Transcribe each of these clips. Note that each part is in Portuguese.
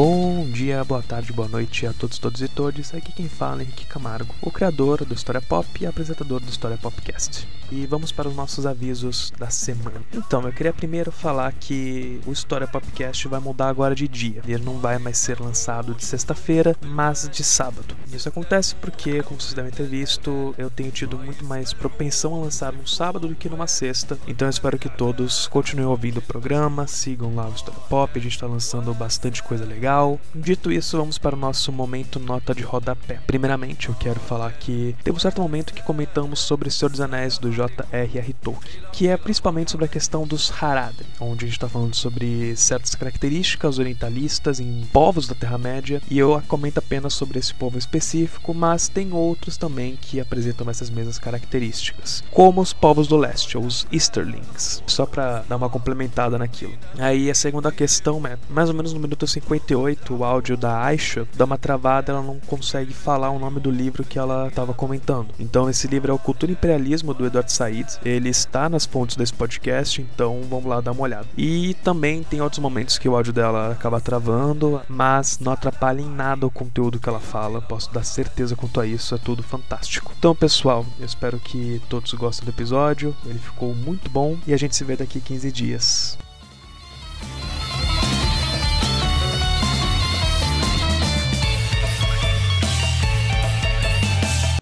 Bom dia, boa tarde, boa noite a todos, todos e todas. Aqui quem fala é Henrique Camargo, o criador do História Pop e apresentador do História Popcast. E vamos para os nossos avisos da semana. Então, eu queria primeiro falar que o História Popcast vai mudar agora de dia. Ele não vai mais ser lançado de sexta-feira, mas de sábado. Isso acontece porque, como vocês devem ter visto, eu tenho tido muito mais propensão a lançar no sábado do que numa sexta. Então, eu espero que todos continuem ouvindo o programa, sigam lá o História Pop, a gente está lançando bastante coisa legal legal. Dito isso, vamos para o nosso momento nota de rodapé. Primeiramente, eu quero falar que teve um certo momento que comentamos sobre Senhor dos Anéis do J.R.R. Tolkien, que é principalmente sobre a questão dos Haradrim, onde a gente está falando sobre certas características orientalistas em povos da Terra-média, e eu comento apenas sobre esse povo específico, mas tem outros também que apresentam essas mesmas características, como os povos do leste, os Easterlings, só para dar uma complementada naquilo. Aí a segunda questão é, mais ou menos no minuto 50 58, o áudio da Aisha dá uma travada, ela não consegue falar o nome do livro que ela estava comentando. Então esse livro é o Cultura e Imperialismo do Edward Said. Ele está nas fontes desse podcast, então vamos lá dar uma olhada. E também tem outros momentos que o áudio dela acaba travando, mas não atrapalha em nada o conteúdo que ela fala. Posso dar certeza quanto a isso, é tudo fantástico. Então, pessoal, eu espero que todos gostem do episódio. Ele ficou muito bom e a gente se vê daqui 15 dias.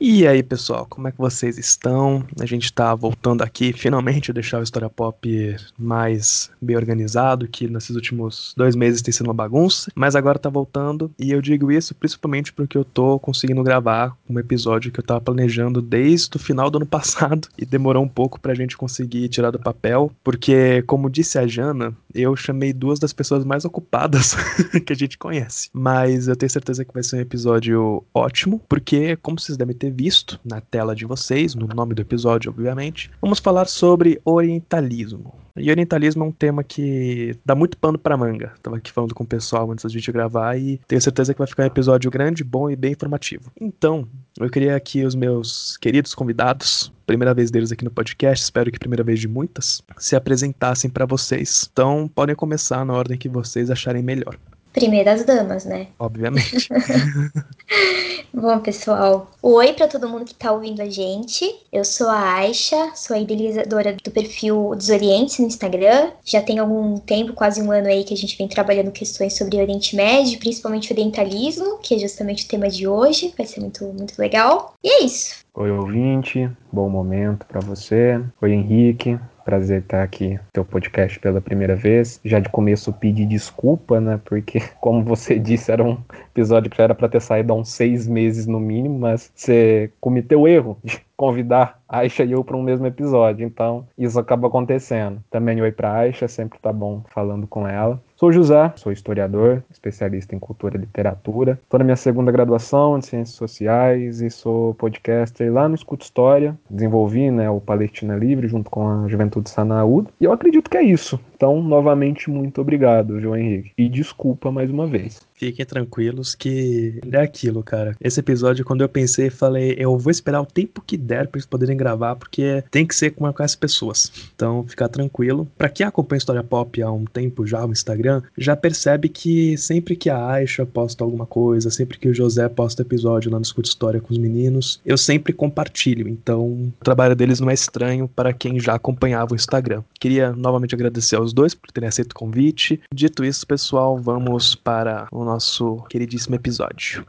E aí, pessoal, como é que vocês estão? A gente tá voltando aqui, finalmente, a deixar o História Pop mais bem organizado, que nesses últimos dois meses tem sido uma bagunça, mas agora tá voltando, e eu digo isso principalmente porque eu tô conseguindo gravar um episódio que eu tava planejando desde o final do ano passado, e demorou um pouco pra gente conseguir tirar do papel, porque, como disse a Jana, eu chamei duas das pessoas mais ocupadas que a gente conhece. Mas eu tenho certeza que vai ser um episódio ótimo, porque, como vocês devem ter visto na tela de vocês, no nome do episódio, obviamente, vamos falar sobre orientalismo. E orientalismo é um tema que dá muito pano para manga. Tava aqui falando com o pessoal antes da gente gravar e tenho certeza que vai ficar um episódio grande, bom e bem informativo. Então, eu queria aqui os meus queridos convidados, primeira vez deles aqui no podcast, espero que primeira vez de muitas, se apresentassem para vocês. Então, podem começar na ordem que vocês acharem melhor primeiras damas, né? Obviamente. Bom, pessoal, oi para todo mundo que tá ouvindo a gente. Eu sou a Aisha, sou a idealizadora do perfil Desorientes no Instagram. Já tem algum tempo, quase um ano aí, que a gente vem trabalhando questões sobre Oriente Médio, principalmente orientalismo, que é justamente o tema de hoje. Vai ser muito, muito legal. E é isso. Oi, ouvinte, bom momento para você. Oi, Henrique, prazer estar aqui no teu podcast pela primeira vez. Já de começo pedi desculpa, né? Porque, como você disse, era um episódio que já era para ter saído há uns seis meses no mínimo, mas você cometeu o erro de convidar Aisha e eu para um mesmo episódio. Então, isso acaba acontecendo. Também oi para Aisha, sempre tá bom falando com ela. Sou José, sou historiador, especialista em cultura e literatura. Estou na minha segunda graduação em ciências sociais e sou podcaster lá no Escuta História. Desenvolvi né, o Palestina Livre junto com a Juventude Sanaúd. E eu acredito que é isso. Então, novamente, muito obrigado, João Henrique. E desculpa mais uma vez. Fiquem tranquilos que é aquilo, cara. Esse episódio, quando eu pensei, falei, eu vou esperar o tempo que der para eles poderem gravar, porque tem que ser com as pessoas. Então, ficar tranquilo. Para quem acompanha História Pop há um tempo já no Instagram, já percebe que sempre que a Aisha posta alguma coisa, sempre que o José posta episódio lá no Escuta História com os meninos, eu sempre compartilho. Então, o trabalho deles não é estranho para quem já acompanhava o Instagram. Queria novamente agradecer aos dois por terem aceito o convite. Dito isso, pessoal, vamos para o nosso queridíssimo episódio.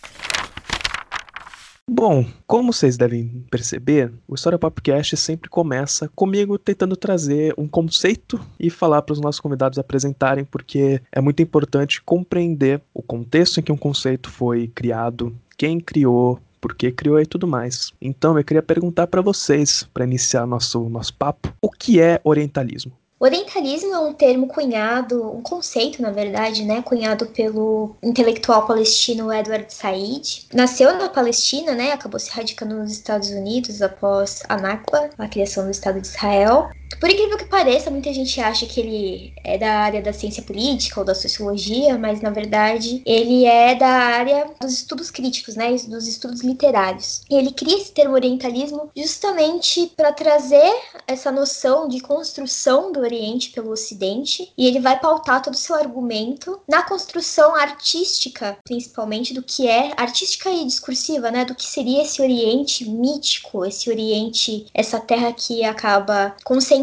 Bom, como vocês devem perceber, o História Popcast sempre começa comigo tentando trazer um conceito e falar para os nossos convidados apresentarem, porque é muito importante compreender o contexto em que um conceito foi criado, quem criou, por que criou e tudo mais. Então eu queria perguntar para vocês, para iniciar nosso nosso papo, o que é orientalismo? Orientalismo é um termo cunhado, um conceito, na verdade, né, cunhado pelo intelectual palestino Edward Said. Nasceu na Palestina, né, acabou se radicando nos Estados Unidos após a Nakba, a criação do Estado de Israel. Por incrível que pareça, muita gente acha que ele é da área da ciência política ou da sociologia, mas na verdade ele é da área dos estudos críticos, né, dos estudos literários. E ele cria esse termo orientalismo justamente para trazer essa noção de construção do Oriente pelo Ocidente, e ele vai pautar todo o seu argumento na construção artística, principalmente do que é artística e discursiva, né, do que seria esse Oriente mítico, esse Oriente, essa terra que acaba concentrando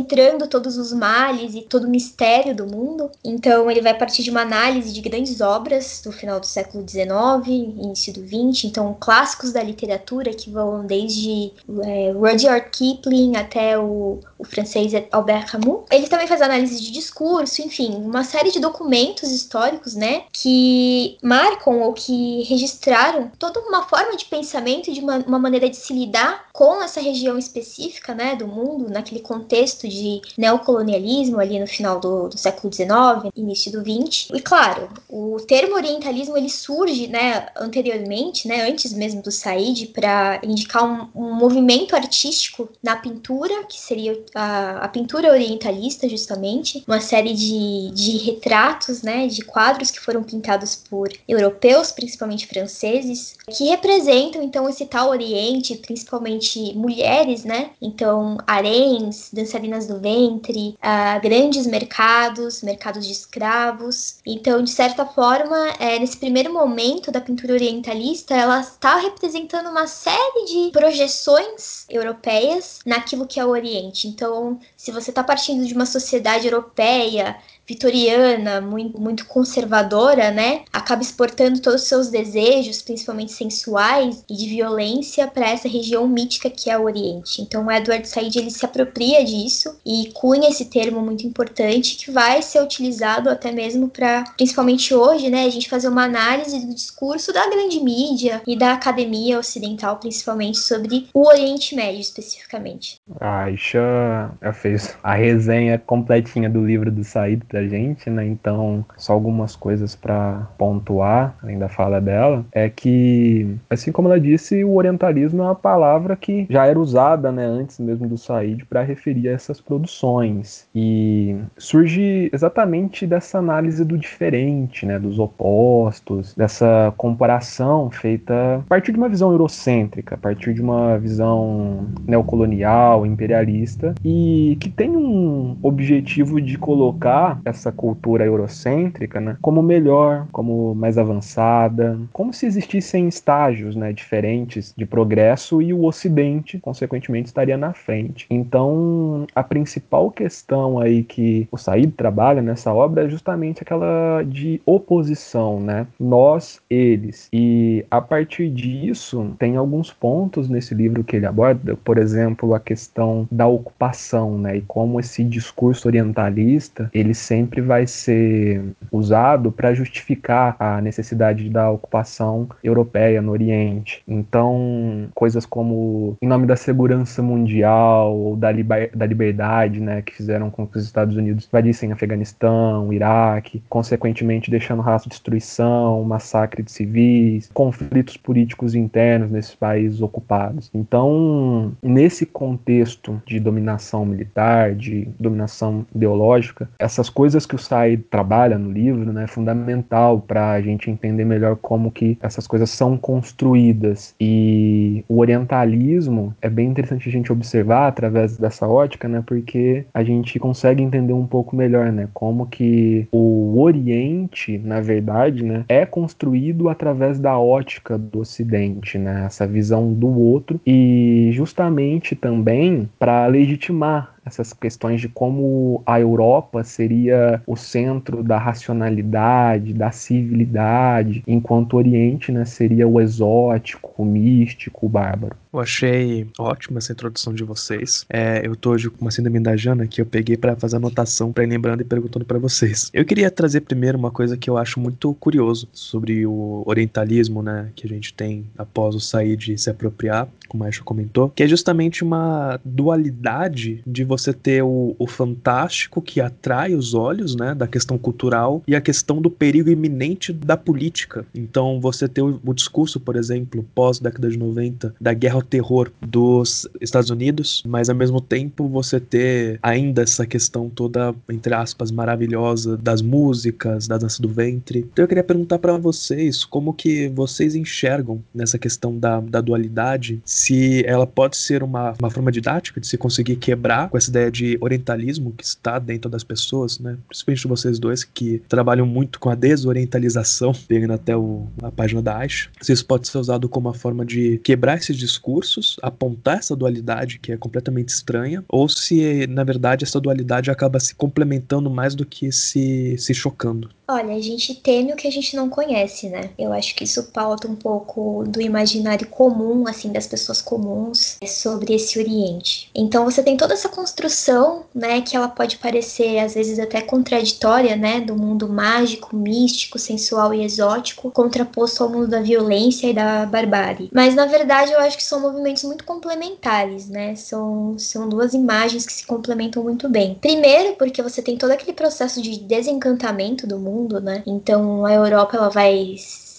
todos os males e todo o mistério do mundo. Então ele vai partir de uma análise de grandes obras do final do século XIX, início do XX, então clássicos da literatura que vão desde é, Rudyard Kipling até o, o francês Albert Camus. Ele também faz análise de discurso, enfim, uma série de documentos históricos, né, que marcam ou que registraram toda uma forma de pensamento e de uma, uma maneira de se lidar com essa região específica, né, do mundo, naquele contexto de neocolonialismo ali no final do, do século XIX, início do XX. E claro, o termo orientalismo ele surge, né, anteriormente, né, antes mesmo do Said, para indicar um, um, movimento artístico na pintura, que seria a, a pintura orientalista, justamente, uma série de, de retratos, né, de quadros que foram pintados por europeus, principalmente franceses, que representam então esse tal Oriente, principalmente mulheres, né? Então, haréns, dançarinas do ventre, uh, grandes mercados, mercados de escravos. Então, de certa forma, é, nesse primeiro momento da pintura orientalista, ela está representando uma série de projeções europeias naquilo que é o Oriente. Então, se você está partindo de uma sociedade europeia vitoriana, muito, muito conservadora, né, acaba exportando todos os seus desejos, principalmente sensuais e de violência, para essa região mítica que é o Oriente. Então, o Edward Said ele se apropria disso e cunha esse termo muito importante que vai ser utilizado até mesmo para, principalmente hoje, né, a gente fazer uma análise do discurso da grande mídia e da academia ocidental, principalmente sobre o Oriente Médio especificamente. A Aisha fez a resenha completinha do livro do Said da gente, né? Então, só algumas coisas para pontuar, além da fala dela, é que, assim como ela disse, o orientalismo é uma palavra que já era usada, né, antes mesmo do Said para referir a essas produções. E surge exatamente dessa análise do diferente, né, dos opostos, dessa comparação feita a partir de uma visão eurocêntrica, a partir de uma visão neocolonial, imperialista e que tem um objetivo de colocar essa cultura eurocêntrica né, como melhor, como mais avançada, como se existissem estágios né, diferentes de progresso e o Ocidente, consequentemente, estaria na frente. Então, a principal questão aí que o Said trabalha nessa obra é justamente aquela de oposição, né? Nós, eles. E a partir disso, tem alguns pontos nesse livro que ele aborda, por exemplo, a questão da ocupação, né? E como esse discurso orientalista, ele sempre sempre vai ser usado para justificar a necessidade da ocupação europeia no Oriente. Então, coisas como em nome da segurança mundial ou da, liber da liberdade, né, que fizeram com que os Estados Unidos invadissem Afeganistão, Iraque, consequentemente deixando rastro de destruição, massacre de civis, conflitos políticos internos nesses países ocupados. Então, nesse contexto de dominação militar, de dominação ideológica, essas coisas coisas que o Said trabalha no livro né, é fundamental para a gente entender melhor como que essas coisas são construídas. E o orientalismo é bem interessante a gente observar através dessa ótica, né, porque a gente consegue entender um pouco melhor né, como que o Oriente, na verdade, né, é construído através da ótica do Ocidente, né, essa visão do outro, e justamente também para legitimar essas questões de como a Europa seria o centro da racionalidade, da civilidade, enquanto o Oriente né, seria o exótico, o místico, o bárbaro. Eu achei ótima essa introdução de vocês. É, eu tô hoje com uma síndrome da Jana que eu peguei para fazer anotação, para ir lembrando e perguntando para vocês. Eu queria trazer primeiro uma coisa que eu acho muito curioso sobre o orientalismo, né, que a gente tem após o sair de se apropriar, como a Aisha comentou, que é justamente uma dualidade de você você ter o, o fantástico que atrai os olhos, né, da questão cultural e a questão do perigo iminente da política. Então, você ter o, o discurso, por exemplo, pós década de 90, da guerra ao terror dos Estados Unidos, mas ao mesmo tempo você ter ainda essa questão toda, entre aspas, maravilhosa das músicas, da dança do ventre. Então, eu queria perguntar para vocês como que vocês enxergam nessa questão da, da dualidade, se ela pode ser uma, uma forma didática de se conseguir quebrar com essa ideia de orientalismo que está dentro das pessoas, né? Principalmente vocês dois que trabalham muito com a desorientalização, pegando até o, a página da. Se isso pode ser usado como uma forma de quebrar esses discursos, apontar essa dualidade que é completamente estranha, ou se na verdade essa dualidade acaba se complementando mais do que se, se chocando. Olha, a gente teme o que a gente não conhece, né? Eu acho que isso pauta um pouco do imaginário comum, assim, das pessoas comuns sobre esse Oriente. Então você tem toda essa construção, né, que ela pode parecer às vezes até contraditória, né, do mundo mágico, místico, sensual e exótico, contraposto ao mundo da violência e da barbárie. Mas na verdade eu acho que são movimentos muito complementares, né? São, são duas imagens que se complementam muito bem. Primeiro, porque você tem todo aquele processo de desencantamento do mundo mundo, né? Então a Europa ela vai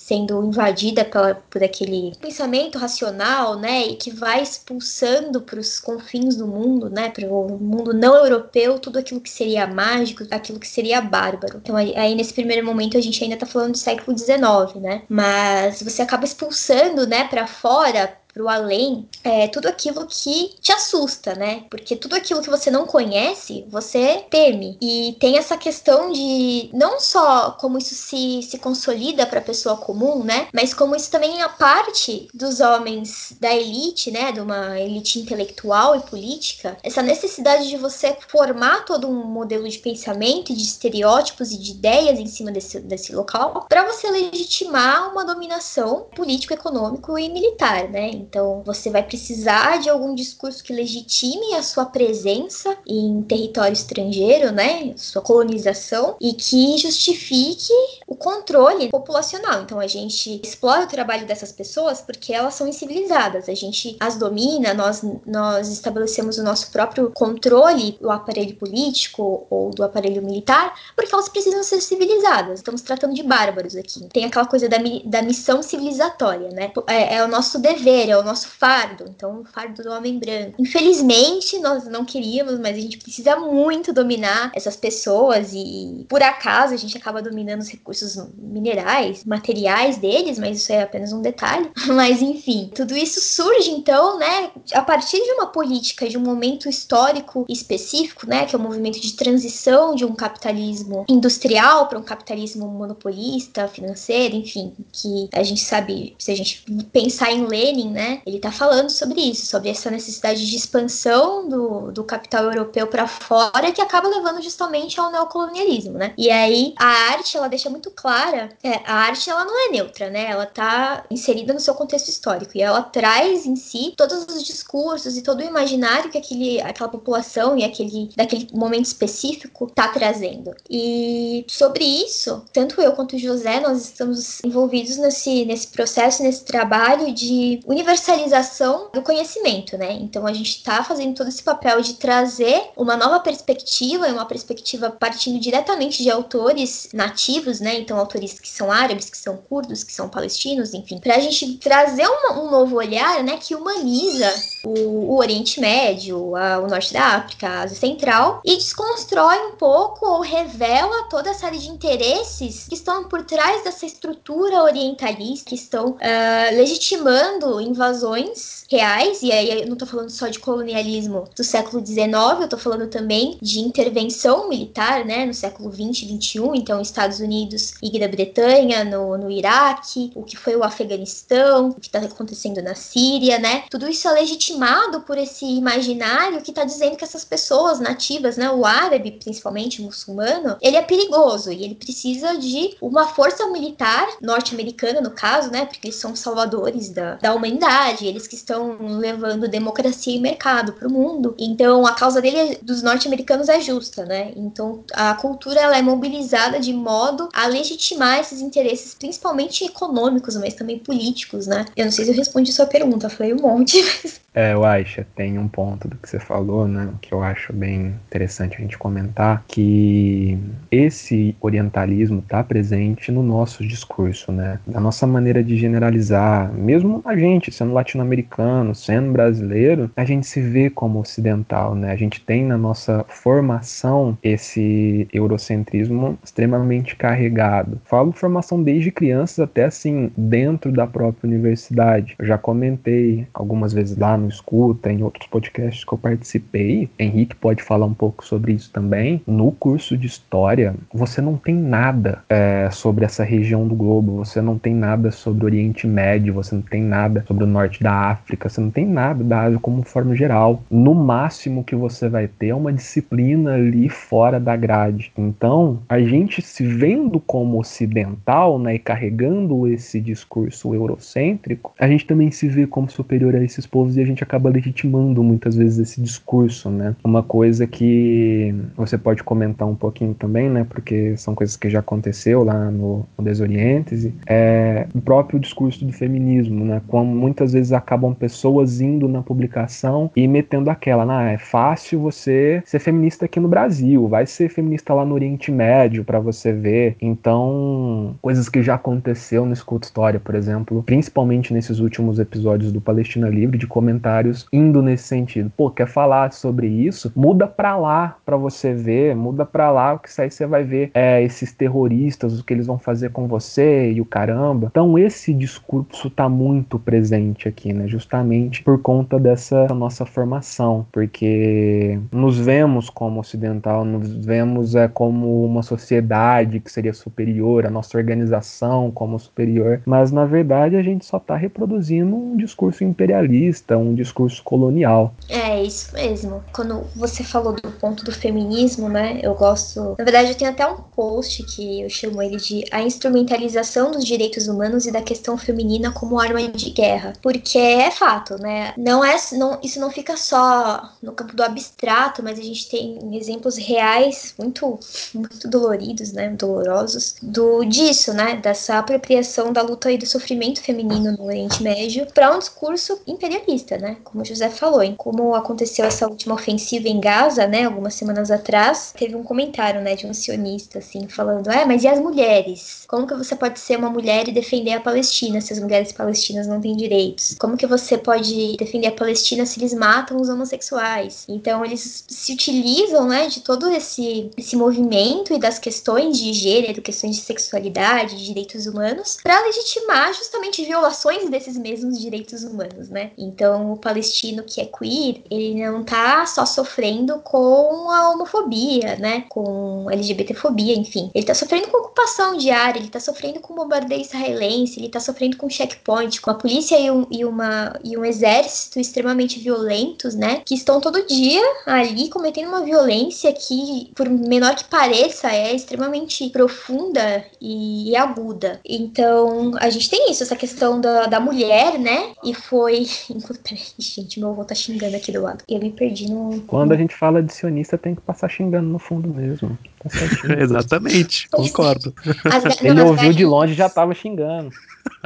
sendo invadida pela, por aquele pensamento racional, né, e que vai expulsando para os confins do mundo, né, para o mundo não europeu, tudo aquilo que seria mágico, aquilo que seria bárbaro. Então aí, nesse primeiro momento a gente ainda está falando do século XIX, né, mas você acaba expulsando, né, para fora pro além, é tudo aquilo que te assusta, né? Porque tudo aquilo que você não conhece, você teme. E tem essa questão de não só como isso se, se consolida para a pessoa comum, né? Mas como isso também é parte dos homens da elite, né? De uma elite intelectual e política. Essa necessidade de você formar todo um modelo de pensamento, de estereótipos e de ideias em cima desse, desse local para você legitimar uma dominação político, econômico e militar, né? Então, você vai precisar de algum discurso que legitime a sua presença em território estrangeiro, né? Sua colonização e que justifique o controle populacional. Então, a gente explora o trabalho dessas pessoas porque elas são incivilizadas. A gente as domina, nós, nós estabelecemos o nosso próprio controle do aparelho político ou do aparelho militar porque elas precisam ser civilizadas. Estamos tratando de bárbaros aqui. Tem aquela coisa da, da missão civilizatória, né? É, é o nosso dever, é o nosso fardo, então o fardo do homem branco. Infelizmente, nós não queríamos, mas a gente precisa muito dominar essas pessoas e por acaso a gente acaba dominando os recursos minerais, materiais deles, mas isso é apenas um detalhe. Mas enfim, tudo isso surge então, né, a partir de uma política, de um momento histórico específico, né, que é o um movimento de transição de um capitalismo industrial para um capitalismo monopolista, financeiro, enfim, que a gente sabe, se a gente pensar em Lenin, né, ele está falando sobre isso, sobre essa necessidade de expansão do, do capital europeu para fora que acaba levando justamente ao neocolonialismo, né? E aí a arte ela deixa muito clara, é, a arte ela não é neutra, né? Ela está inserida no seu contexto histórico e ela traz em si todos os discursos e todo o imaginário que aquele, aquela população e aquele daquele momento específico está trazendo. E sobre isso, tanto eu quanto o José nós estamos envolvidos nesse nesse processo, nesse trabalho de universalização universalização do conhecimento, né? Então a gente está fazendo todo esse papel de trazer uma nova perspectiva, uma perspectiva partindo diretamente de autores nativos, né? Então autores que são árabes, que são curdos, que são palestinos, enfim, para a gente trazer uma, um novo olhar, né? Que humaniza o, o Oriente Médio, a, o Norte da África, a Ásia Central e desconstrói um pouco ou revela toda a série de interesses que estão por trás dessa estrutura orientalista, que estão uh, legitimando invasões invasões reais, e aí eu não tô falando só de colonialismo do século XIX, eu tô falando também de intervenção militar, né, no século 20 e 21, então Estados Unidos e Grã-Bretanha no, no Iraque, o que foi o Afeganistão, o que tá acontecendo na Síria, né, tudo isso é legitimado por esse imaginário que tá dizendo que essas pessoas nativas, né, o árabe, principalmente muçulmano, ele é perigoso e ele precisa de uma força militar norte-americana, no caso, né, porque eles são salvadores da, da humanidade eles que estão levando democracia e mercado para o mundo. Então a causa dele dos norte-americanos é justa, né? Então a cultura ela é mobilizada de modo a legitimar esses interesses, principalmente econômicos, mas também políticos, né? Eu não sei se eu respondi sua pergunta, falei um monte, mas é, eu acho, tem um ponto do que você falou, né, que eu acho bem interessante a gente comentar, que esse orientalismo está presente no nosso discurso, né, da nossa maneira de generalizar, mesmo a gente sendo latino-americano, sendo brasileiro, a gente se vê como ocidental, né, a gente tem na nossa formação esse eurocentrismo extremamente carregado. Falo formação desde crianças até assim, dentro da própria universidade. Eu já comentei algumas vezes lá no escuta, em outros podcasts que eu participei, Henrique pode falar um pouco sobre isso também. No curso de História, você não tem nada é, sobre essa região do globo, você não tem nada sobre Oriente Médio, você não tem nada sobre Norte da África, você não tem nada da Ásia como forma geral. No máximo que você vai ter é uma disciplina ali fora da grade. Então, a gente se vendo como ocidental, né, e carregando esse discurso eurocêntrico, a gente também se vê como superior a esses povos e a gente acaba legitimando muitas vezes esse discurso, né? Uma coisa que você pode comentar um pouquinho também, né? Porque são coisas que já aconteceu lá no, no Desorientes, é o próprio discurso do feminismo, né? Como muitas vezes acabam pessoas indo na publicação e metendo aquela, ah, é fácil você ser feminista aqui no Brasil, vai ser feminista lá no Oriente Médio para você ver. Então, coisas que já aconteceu no Escuta História, por exemplo, principalmente nesses últimos episódios do Palestina Livre, de comentários indo nesse sentido. Pô, quer falar sobre isso? Muda pra lá pra você ver, muda pra lá, que isso aí você vai ver é, esses terroristas, o que eles vão fazer com você e o caramba. Então esse discurso tá muito presente aqui, né? Justamente por conta dessa nossa formação, porque nos vemos como ocidental, nos vemos é, como uma sociedade que seria superior, a nossa organização como superior, mas na verdade a gente só tá reproduzindo um discurso imperialista, um discurso colonial. É, isso mesmo. Quando você falou do ponto do feminismo, né? Eu gosto. Na verdade, eu tenho até um post que eu chamo ele de A Instrumentalização dos Direitos Humanos e da Questão Feminina como Arma de Guerra. Porque é fato, né? Não é. Não, isso não fica só no campo do abstrato, mas a gente tem exemplos reais muito, muito doloridos, né? Dolorosos, do disso, né? Dessa apropriação da luta e do sofrimento feminino no Oriente Médio para um discurso imperialista, né? Como o José falou, em como aconteceu essa última ofensiva em Gaza, né? Algumas semanas atrás, teve um comentário, né, de um sionista, assim, falando: é, mas e as mulheres? Como que você pode ser uma mulher e defender a Palestina se as mulheres palestinas não têm direitos? Como que você pode defender a Palestina se eles matam os homossexuais? Então, eles se utilizam, né, de todo esse, esse movimento e das questões de gênero, questões de sexualidade, de direitos humanos, para legitimar justamente violações desses mesmos direitos humanos, né? Então, o palestino que é queer, ele não tá só sofrendo com a homofobia, né? Com LGBTfobia, enfim. Ele tá sofrendo com ocupação diária, ele tá sofrendo com bombardeio israelense, ele tá sofrendo com checkpoint, com a polícia e um, e uma, e um exército extremamente violentos, né? Que estão todo dia ali cometendo uma violência que, por menor que pareça, é extremamente profunda e, e aguda. Então, a gente tem isso, essa questão da, da mulher, né? E foi. Gente, meu avô tá xingando aqui do lado. Eu me perdi no. Quando a gente fala de sionista, tem que passar xingando no fundo mesmo. Tá Exatamente, concordo. As, Ele não, ouviu de longe já tava xingando.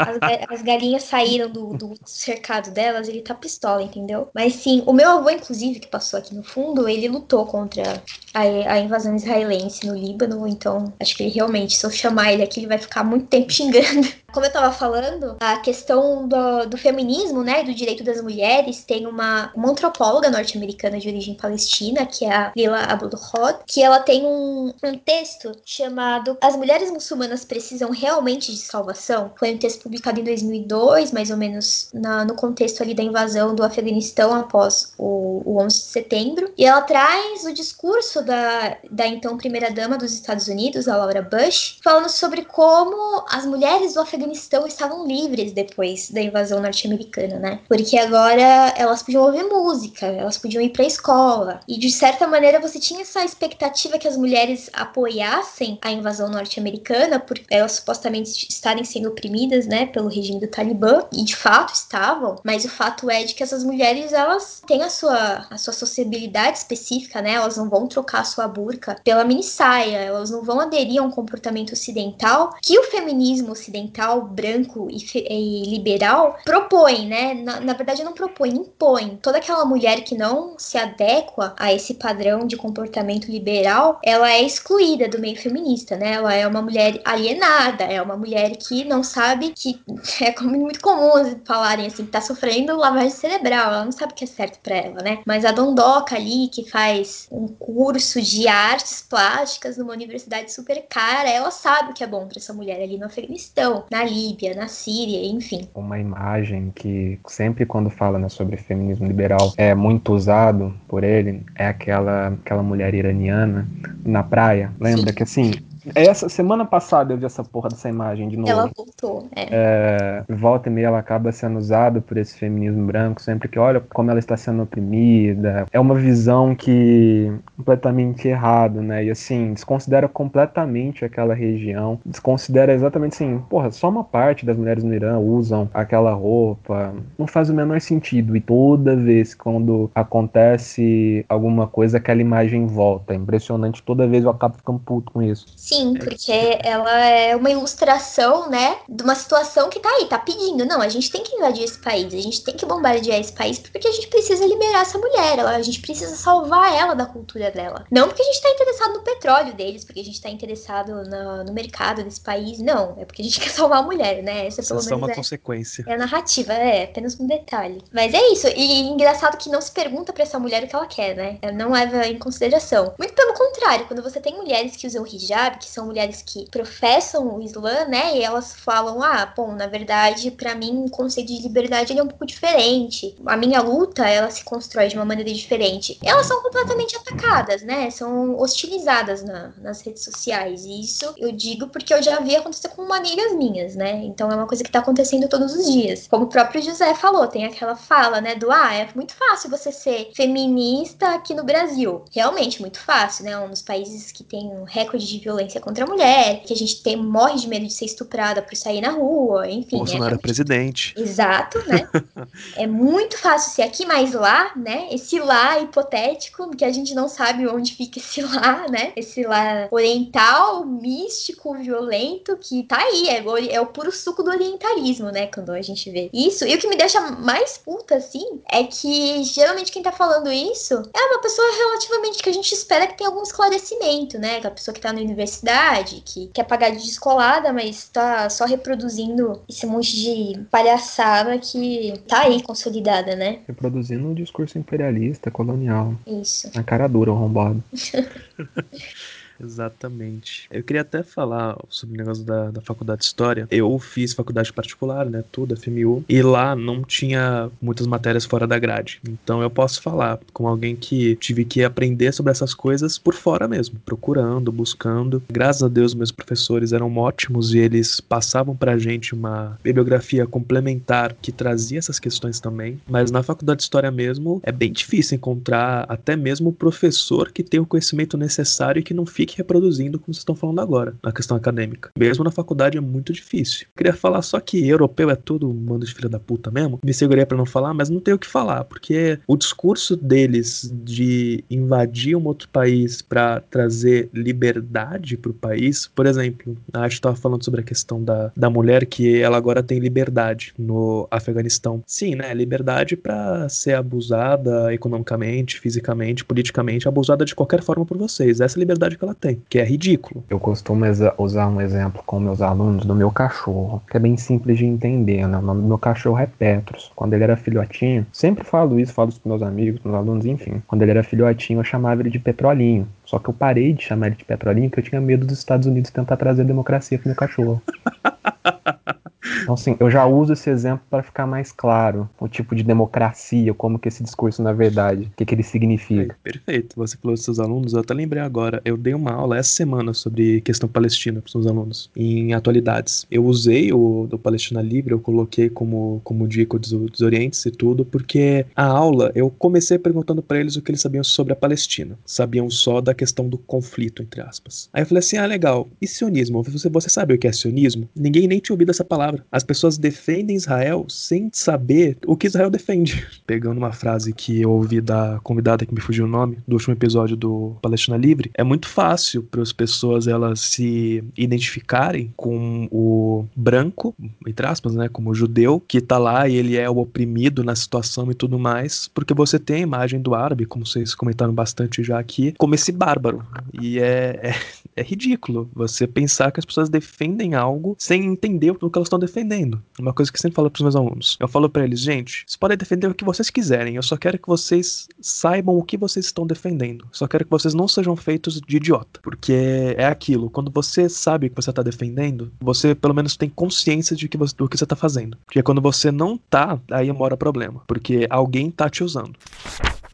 As, as galinhas saíram do, do, cercado delas, ele tá pistola, entendeu? Mas sim, o meu avô, inclusive, que passou aqui no fundo, ele lutou contra a, a invasão israelense no Líbano, então acho que ele realmente, se eu chamar ele aqui, ele vai ficar muito tempo xingando. Como eu tava falando, a questão do, do feminismo, né, do direito das mulheres, tem uma, uma antropóloga norte-americana de origem palestina, que é a Lila Abdul-Hod, que ela tem um, um texto chamado As Mulheres Muçulmanas Precisam Realmente de Salvação. Foi um texto publicado em 2002, mais ou menos na, no contexto ali da invasão do Afeganistão após o, o 11 de setembro. E ela traz o discurso da, da então primeira-dama dos Estados Unidos, a Laura Bush, falando sobre como as mulheres do Afeganistão estavam livres depois da invasão norte-americana, né? Porque agora elas podiam ouvir música, elas podiam ir para a escola. E de certa maneira você tinha essa expectativa que as mulheres apoiassem a invasão norte-americana por elas supostamente estarem sendo oprimidas, né, pelo regime do Talibã, e de fato estavam, mas o fato é de que essas mulheres elas têm a sua a sua sociabilidade específica, né? Elas não vão trocar a sua burca pela mini saia, elas não vão aderir a um comportamento ocidental que o feminismo ocidental branco e, e liberal propõe, né? Na, na verdade não propõe, impõe. Toda aquela mulher que não se adequa a esse padrão de comportamento liberal, ela é excluída do meio feminista, né? Ela é uma mulher alienada, é uma mulher que não sabe que é muito comum falarem assim, que tá sofrendo lavagem cerebral, ela não sabe o que é certo para ela, né? Mas a dondoca ali que faz um curso de artes plásticas numa universidade super cara, ela sabe o que é bom para essa mulher ali no Afeganistão, na Líbia, na Síria, enfim. Uma imagem que sempre quando fala né, sobre feminismo liberal é muito usado por ele é aquela aquela mulher iraniana na praia. Lembra Sim. que assim, essa semana passada eu vi essa porra dessa imagem de novo. Ela voltou, é. é. Volta e meia ela acaba sendo usada por esse feminismo branco, sempre que olha como ela está sendo oprimida. É uma visão que completamente errado, né? E assim, desconsidera completamente aquela região. Desconsidera exatamente assim, porra, só uma parte das mulheres no Irã usam aquela roupa. Não faz o menor sentido. E toda vez quando acontece alguma coisa, aquela imagem volta. É impressionante. Toda vez eu acabo ficando puto com isso. Sim, porque ela é uma ilustração, né, de uma situação que tá aí, tá pedindo. Não, a gente tem que invadir esse país, a gente tem que bombardear esse país porque a gente precisa liberar essa mulher, ela, a gente precisa salvar ela da cultura dela. Não porque a gente tá interessado no petróleo deles, porque a gente tá interessado no, no mercado desse país, não. É porque a gente quer salvar a mulher, né? Essa pelo menos é uma é, consequência. É a narrativa, é apenas um detalhe. Mas é isso, e engraçado que não se pergunta para essa mulher o que ela quer, né? Ela não leva em consideração. Muito pelo contrário, quando você tem mulheres que usam hijab, que são mulheres que professam o Islã, né? E elas falam: ah, bom, na verdade, para mim, o conceito de liberdade é um pouco diferente. A minha luta, ela se constrói de uma maneira diferente. Elas são completamente atacadas, né? São hostilizadas na, nas redes sociais. E isso eu digo porque eu já vi acontecer com amigas minhas, né? Então é uma coisa que tá acontecendo todos os dias. Como o próprio José falou, tem aquela fala, né? Do ah, é muito fácil você ser feminista aqui no Brasil. Realmente, muito fácil, né? Um dos países que tem um recorde de violência violência contra a mulher, que a gente tem, morre de medo de ser estuprada por sair na rua, enfim. Bolsonaro é, é presidente. Exato, né? é muito fácil ser aqui, mas lá, né? Esse lá hipotético, que a gente não sabe onde fica esse lá, né? Esse lá oriental, místico, violento, que tá aí, é, é o puro suco do orientalismo, né? Quando a gente vê isso. E o que me deixa mais puta, assim, é que geralmente quem tá falando isso é uma pessoa relativamente que a gente espera que tenha algum esclarecimento, né? Que a pessoa que tá na universidade universidade, que quer pagar de descolada, mas tá só reproduzindo esse monte de palhaçada que tá aí consolidada, né? Reproduzindo um discurso imperialista, colonial. Isso. Na cara dura, arrombado. Exatamente. Eu queria até falar sobre o negócio da, da faculdade de História. Eu fiz faculdade particular, né? Tudo, FMU. E lá não tinha muitas matérias fora da grade. Então eu posso falar com alguém que tive que aprender sobre essas coisas por fora mesmo, procurando, buscando. Graças a Deus, meus professores eram ótimos e eles passavam pra gente uma bibliografia complementar que trazia essas questões também. Mas na faculdade de História mesmo, é bem difícil encontrar até mesmo o professor que tem o conhecimento necessário e que não fique reproduzindo como vocês estão falando agora, na questão acadêmica. Mesmo na faculdade é muito difícil. Queria falar só que europeu é tudo um mando de filha da puta mesmo. Me segurei para não falar, mas não tenho o que falar, porque o discurso deles de invadir um outro país para trazer liberdade pro país, por exemplo, a gente tava falando sobre a questão da, da mulher que ela agora tem liberdade no Afeganistão. Sim, né? Liberdade para ser abusada economicamente, fisicamente, politicamente, abusada de qualquer forma por vocês. Essa é a liberdade que ela tem, que é ridículo. Eu costumo usar um exemplo com meus alunos do meu cachorro, que é bem simples de entender, né? O nome do meu cachorro é Petrus. Quando ele era filhotinho, sempre falo isso, falo isso pros meus amigos, pros meus alunos, enfim. Quando ele era filhotinho, eu chamava ele de Petrolinho. Só que eu parei de chamar ele de Petrolinho porque eu tinha medo dos Estados Unidos tentar trazer democracia pro meu cachorro. Então, assim, eu já uso esse exemplo para ficar mais claro o tipo de democracia, como que esse discurso, na verdade, o que, que ele significa. É, perfeito. Você falou dos seus alunos, eu até lembrei agora. Eu dei uma aula essa semana sobre questão palestina para os meus alunos, em atualidades. Eu usei o do Palestina Livre, eu coloquei como, como dica dos, dos Orientes e tudo, porque a aula eu comecei perguntando para eles o que eles sabiam sobre a Palestina. Sabiam só da questão do conflito, entre aspas. Aí eu falei assim: ah, legal. E sionismo? Você, você sabe o que é sionismo? Ninguém nem tinha ouvido essa palavra. As pessoas defendem Israel sem saber o que Israel defende. Pegando uma frase que eu ouvi da convidada que me fugiu o nome, do último episódio do Palestina Livre, é muito fácil para as pessoas elas se identificarem com o branco, entre aspas, né, como o judeu, que tá lá e ele é o oprimido na situação e tudo mais, porque você tem a imagem do árabe, como vocês comentaram bastante já aqui, como esse bárbaro. E é, é, é ridículo você pensar que as pessoas defendem algo sem entender o que elas estão defendendo. Uma coisa que eu sempre falo pros meus alunos. Eu falo para eles, gente, vocês podem defender o que vocês quiserem, eu só quero que vocês saibam o que vocês estão defendendo. Só quero que vocês não sejam feitos de idiota. Porque é aquilo, quando você sabe o que você tá defendendo, você pelo menos tem consciência de que você, do que você tá fazendo. Porque quando você não tá, aí mora o problema. Porque alguém tá te usando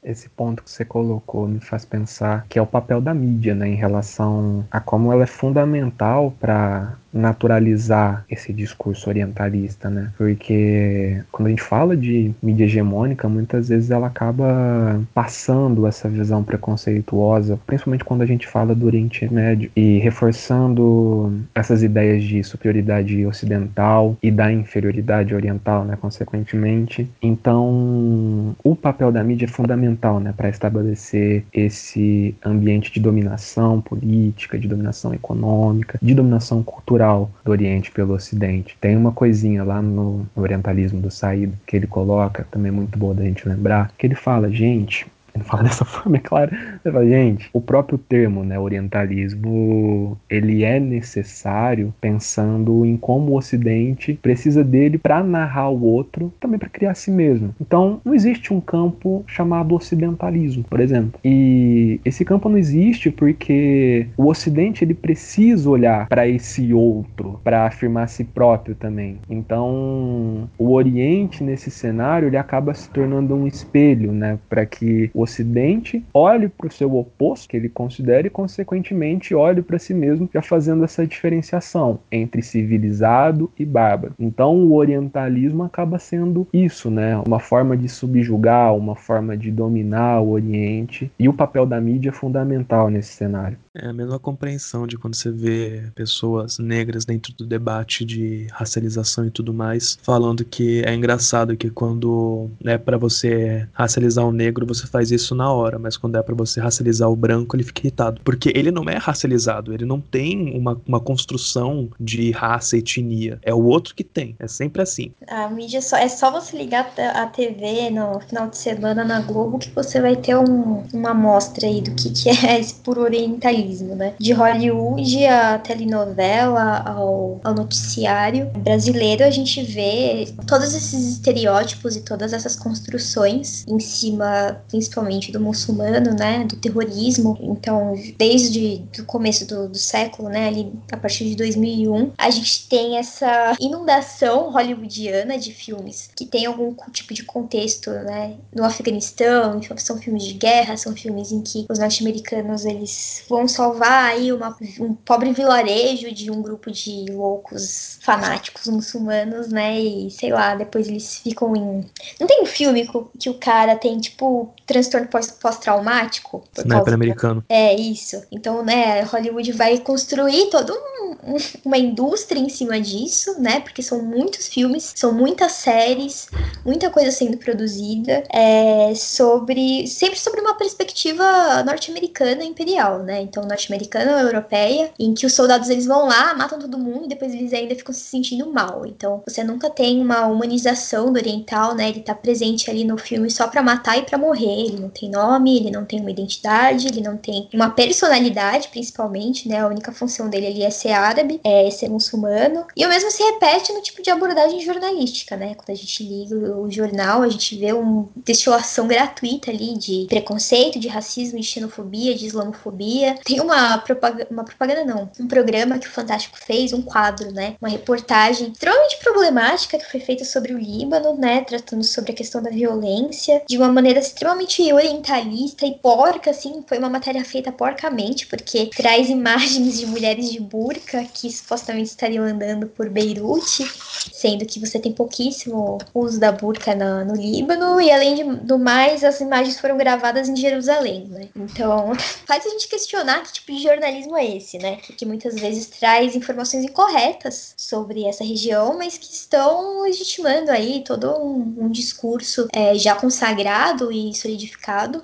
esse ponto que você colocou me faz pensar que é o papel da mídia, né, em relação a como ela é fundamental para naturalizar esse discurso orientalista, né? Porque quando a gente fala de mídia hegemônica, muitas vezes ela acaba passando essa visão preconceituosa, principalmente quando a gente fala do Oriente Médio e reforçando essas ideias de superioridade ocidental e da inferioridade oriental, né, consequentemente. Então, o papel da mídia é fundamental, né, para estabelecer esse ambiente de dominação política, de dominação econômica, de dominação cultural cultural do Oriente pelo Ocidente. Tem uma coisinha lá no Orientalismo do Said que ele coloca, também muito boa da gente lembrar, que ele fala, gente, ele fala dessa forma, é claro. Fala, gente, o próprio termo, né, orientalismo, ele é necessário pensando em como o Ocidente precisa dele para narrar o outro, também para criar si mesmo. Então, não existe um campo chamado ocidentalismo, por exemplo. E esse campo não existe porque o Ocidente ele precisa olhar para esse outro, para afirmar si próprio também. Então, o Oriente nesse cenário ele acaba se tornando um espelho, né, para que o Ocidente olhe para o seu oposto, que ele considere, e consequentemente olhe para si mesmo, já fazendo essa diferenciação entre civilizado e bárbaro. Então o orientalismo acaba sendo isso, né? Uma forma de subjugar, uma forma de dominar o Oriente, e o papel da mídia é fundamental nesse cenário. É a mesma compreensão de quando você vê pessoas negras dentro do debate de racialização e tudo mais, falando que é engraçado que quando é para você racializar o negro, você faz isso na hora, mas quando é para você racializar o branco, ele fica irritado. Porque ele não é racializado, ele não tem uma, uma construção de raça etnia. É o outro que tem. É sempre assim. A mídia só, é só você ligar a TV no final de semana na Globo que você vai ter um, uma amostra aí do que, que é esse puro orientalismo né? De Hollywood a telenovela ao, ao noticiário brasileiro, a gente vê todos esses estereótipos e todas essas construções em cima, principalmente do muçulmano, né? Do terrorismo. Então, desde o começo do, do século, né? Ali a partir de 2001, a gente tem essa inundação hollywoodiana de filmes que tem algum tipo de contexto, né? No Afeganistão, são filmes de guerra, são filmes em que os norte-americanos eles vão salvar aí uma, um pobre vilarejo de um grupo de loucos fanáticos muçulmanos, né? E sei lá, depois eles ficam em. Não tem um filme que o cara tem, tipo, transtorno pós-traumático? Sniper americano. É, isso. Então, né, Hollywood vai construir todo um, um, uma indústria em cima disso, né? Porque são muitos filmes, são muitas séries, muita coisa sendo produzida é, sobre. sempre sobre uma perspectiva norte-americana imperial, né? Então, norte-americana ou europeia, em que os soldados eles vão lá, matam todo mundo e depois eles ainda ficam se sentindo mal. Então, você nunca tem uma humanização do oriental, né? Ele tá presente ali no filme só para matar e para morrer. Ele não tem nome, ele não tem uma identidade, ele não tem uma personalidade, principalmente, né? A única função dele ali é ser árabe, é ser muçulmano. E o mesmo se repete no tipo de abordagem jornalística, né? Quando a gente liga o jornal, a gente vê uma destilação gratuita ali de preconceito, de racismo, de xenofobia, de islamofobia Tem uma propaganda, uma propaganda não, um programa que o Fantástico fez, um quadro, né? Uma reportagem extremamente problemática que foi feita sobre o Líbano, né? Tratando sobre a questão da violência de uma maneira extremamente orientalista e porca, assim. Foi uma matéria feita porcamente, porque traz imagens de mulheres de burca que supostamente estariam andando por Beirute, sendo que você tem pouquíssimo uso da burca na, no Líbano, e além de, do mais, as imagens foram gravadas em Jerusalém, né? Então, faz a gente questionar que tipo de jornalismo é esse, né? Que, que muitas vezes traz informações incorretas sobre essa região, mas que estão legitimando aí todo um, um discurso é, já consagrado e solidificado.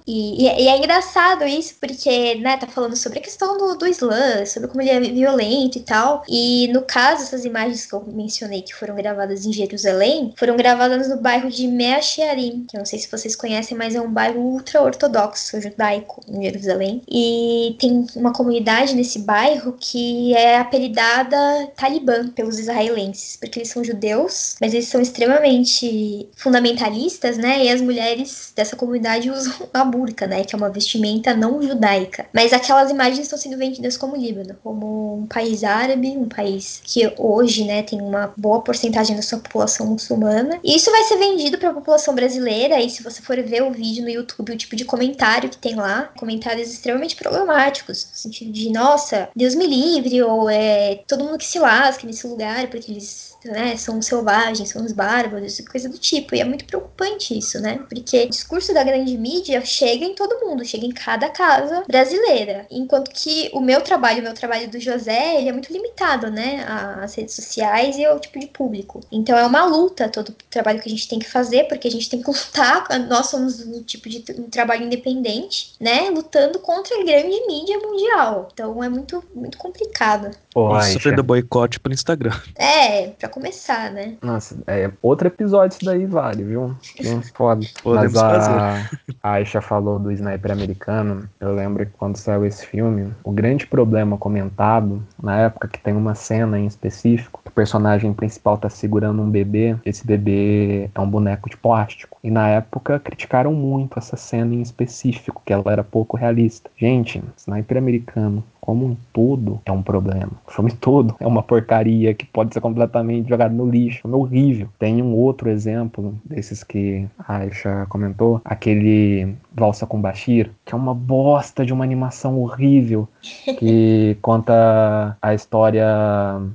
E, e, e, é engraçado isso, porque, né, tá falando sobre a questão do, do Islã, sobre como ele é violento e tal. E no caso, essas imagens que eu mencionei que foram gravadas em Jerusalém, foram gravadas no bairro de Mea Shearim, que eu não sei se vocês conhecem, mas é um bairro ultra-ortodoxo judaico em Jerusalém. E tem uma comunidade nesse bairro que é apelidada Talibã pelos israelenses, porque eles são judeus, mas eles são extremamente fundamentalistas, né? E as mulheres dessa comunidade usam a burca, né? Que é uma vestimenta não judaica. Mas aquelas imagens estão sendo vendidas como Líbano, como um país árabe, um país que hoje, né, tem uma boa porcentagem da sua população muçulmana. E isso vai ser vendido para a população brasileira. E se você for ver o vídeo no YouTube, o tipo de comentário que tem lá, comentários extremamente problemáticos, no sentido de, nossa, Deus me livre, ou é todo mundo que se lasca nesse lugar, porque eles né, são selvagens, são os bárbaros, coisa do tipo. E é muito preocupante isso, né? Porque o discurso da grande mídia chega em todo mundo, chega em cada casa brasileira. Enquanto que o meu trabalho, o meu trabalho do José, ele é muito limitado, né, às redes sociais e ao tipo de público. Então é uma luta todo o trabalho que a gente tem que fazer, porque a gente tem que lutar, nós somos um tipo de um trabalho independente, né, lutando contra a grande mídia mundial. Então é muito, muito complicado. Porra, sofrendo boicote pelo Instagram. É, pra começar, né? Nossa, é outro episódio isso daí vale, viu? Foda. Podemos Mas a, fazer. a Aisha falou do sniper americano. Eu lembro que quando saiu esse filme, o grande problema comentado na época que tem uma cena em específico, que o personagem principal tá segurando um bebê, esse bebê é um boneco de plástico. E na época criticaram muito essa cena em específico, que ela era pouco realista. Gente, sniper americano como um todo é um problema. O filme todo é uma porcaria que pode ser completamente jogado no lixo. É horrível. Tem um outro exemplo desses que a Aisha comentou, aquele Valsa com Bashir, que é uma bosta de uma animação horrível, que conta a história.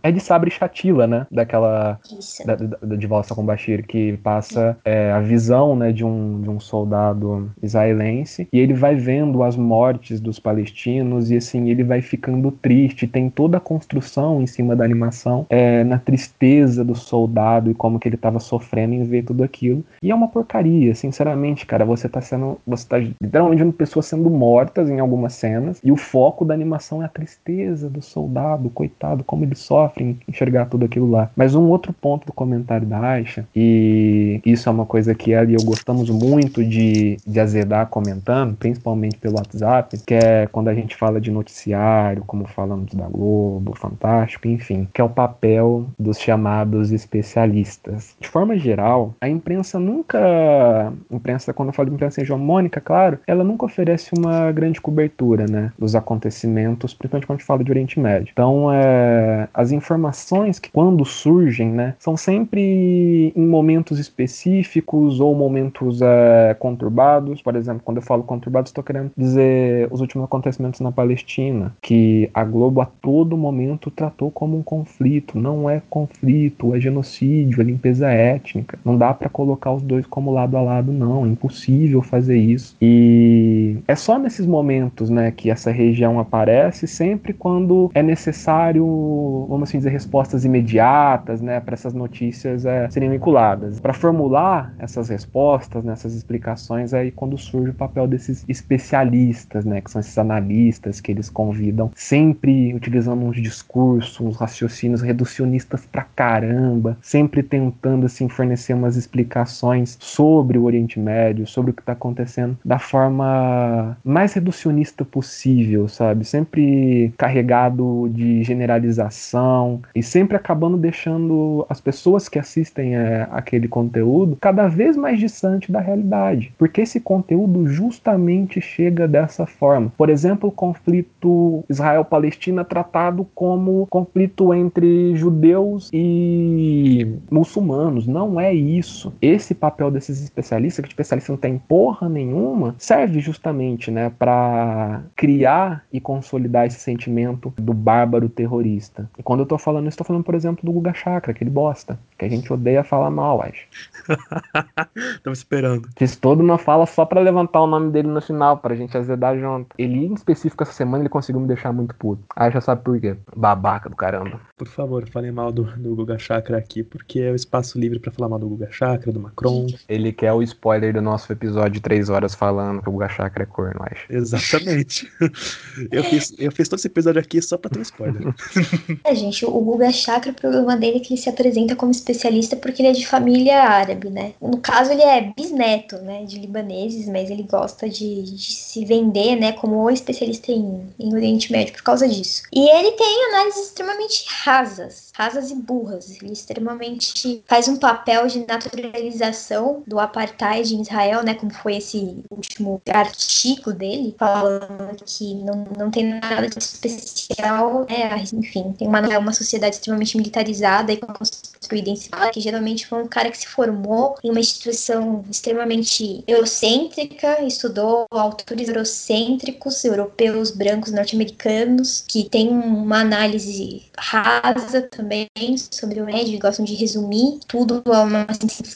É de Sabre Chatila, né? Daquela. Da, da, de Valsa com Bashir, que passa é, a visão né, de, um, de um soldado israelense e ele vai vendo as mortes dos palestinos e assim, ele vai ficando triste. Tem toda a construção em cima da animação é, na tristeza do soldado e como que ele estava sofrendo em ver tudo aquilo. E é uma porcaria, sinceramente, cara. Você tá sendo. Você tá literalmente vendo pessoas sendo mortas em algumas cenas, e o foco da animação é a tristeza do soldado, coitado, como ele sofre em enxergar tudo aquilo lá. Mas um outro ponto do comentário da Aisha, e isso é uma coisa que ela e eu gostamos muito de, de azedar comentando, principalmente pelo WhatsApp, que é quando a gente fala de noticiário, como falamos da Globo, Fantástico, enfim, que é o papel dos chamados especialistas. De forma geral, a imprensa nunca. Imprensa, quando eu falo de imprensa hegemônica, claro, ela nunca oferece uma grande cobertura, né, dos acontecimentos, principalmente quando a gente fala de Oriente Médio. Então, é, as informações que quando surgem, né, são sempre em momentos específicos ou momentos é, conturbados. Por exemplo, quando eu falo conturbados, estou querendo dizer os últimos acontecimentos na Palestina, que a Globo a todo momento tratou como um conflito. Não é conflito, é genocídio, é limpeza étnica. Não dá para colocar os dois como lado a lado, não. É impossível fazer isso. E é só nesses momentos, né, que essa região aparece, sempre quando é necessário, vamos assim dizer, respostas imediatas, né, para essas notícias é, serem vinculadas. Para formular essas respostas, né, essas explicações, é aí quando surge o papel desses especialistas, né, que são esses analistas que eles convidam, sempre utilizando uns discursos, uns raciocínios reducionistas pra caramba, sempre tentando assim fornecer umas explicações sobre o Oriente Médio, sobre o que está acontecendo da forma mais reducionista possível, sabe? Sempre carregado de generalização e sempre acabando deixando as pessoas que assistem é, aquele conteúdo cada vez mais distante da realidade, porque esse conteúdo justamente chega dessa forma. Por exemplo, o conflito Israel-Palestina tratado como conflito entre judeus e muçulmanos. Não é isso. Esse papel desses especialistas, que especialista não tem porra nenhuma, serve justamente, né, para criar e consolidar esse sentimento do bárbaro terrorista. E quando eu tô falando isso, tô falando, por exemplo, do Guga Chakra, aquele bosta, que a gente odeia falar mal, acho. Tava esperando. Fiz toda uma fala só para levantar o nome dele no final, pra gente azedar junto. Ele, em específico, essa semana, ele conseguiu me deixar muito puto. Aí já sabe por quê. Babaca do caramba. Por favor, falem mal do, do Guga Chakra aqui, porque é o espaço livre para falar mal do Guga Chakra, do Macron. Ele quer o spoiler do nosso episódio de 3 horas falando que o Guga Chakra é corno, acho. Exatamente. eu, fiz, eu fiz todo esse episódio aqui só pra ter um spoiler. É, gente, o Guga Chakra, o problema dele é que ele se apresenta como especialista porque ele é de família árabe, né? No caso, ele é bisneto, né, de libaneses, mas ele gosta de, de se vender, né, como o especialista em, em Oriente Médio por causa disso. E ele tem análises extremamente rasas, rasas e burras. Ele extremamente faz um papel de naturalização do apartheid em Israel, né, como foi esse último artigo dele, falando que não, não tem nada de especial, né, enfim, tem uma, uma sociedade extremamente militarizada e construída em cima, que geralmente foi um cara que se formou em uma instituição extremamente eurocêntrica, estudou autores eurocêntricos, europeus, brancos, norte-americanos, que tem uma análise rasa também sobre o médio, gostam de resumir tudo a uma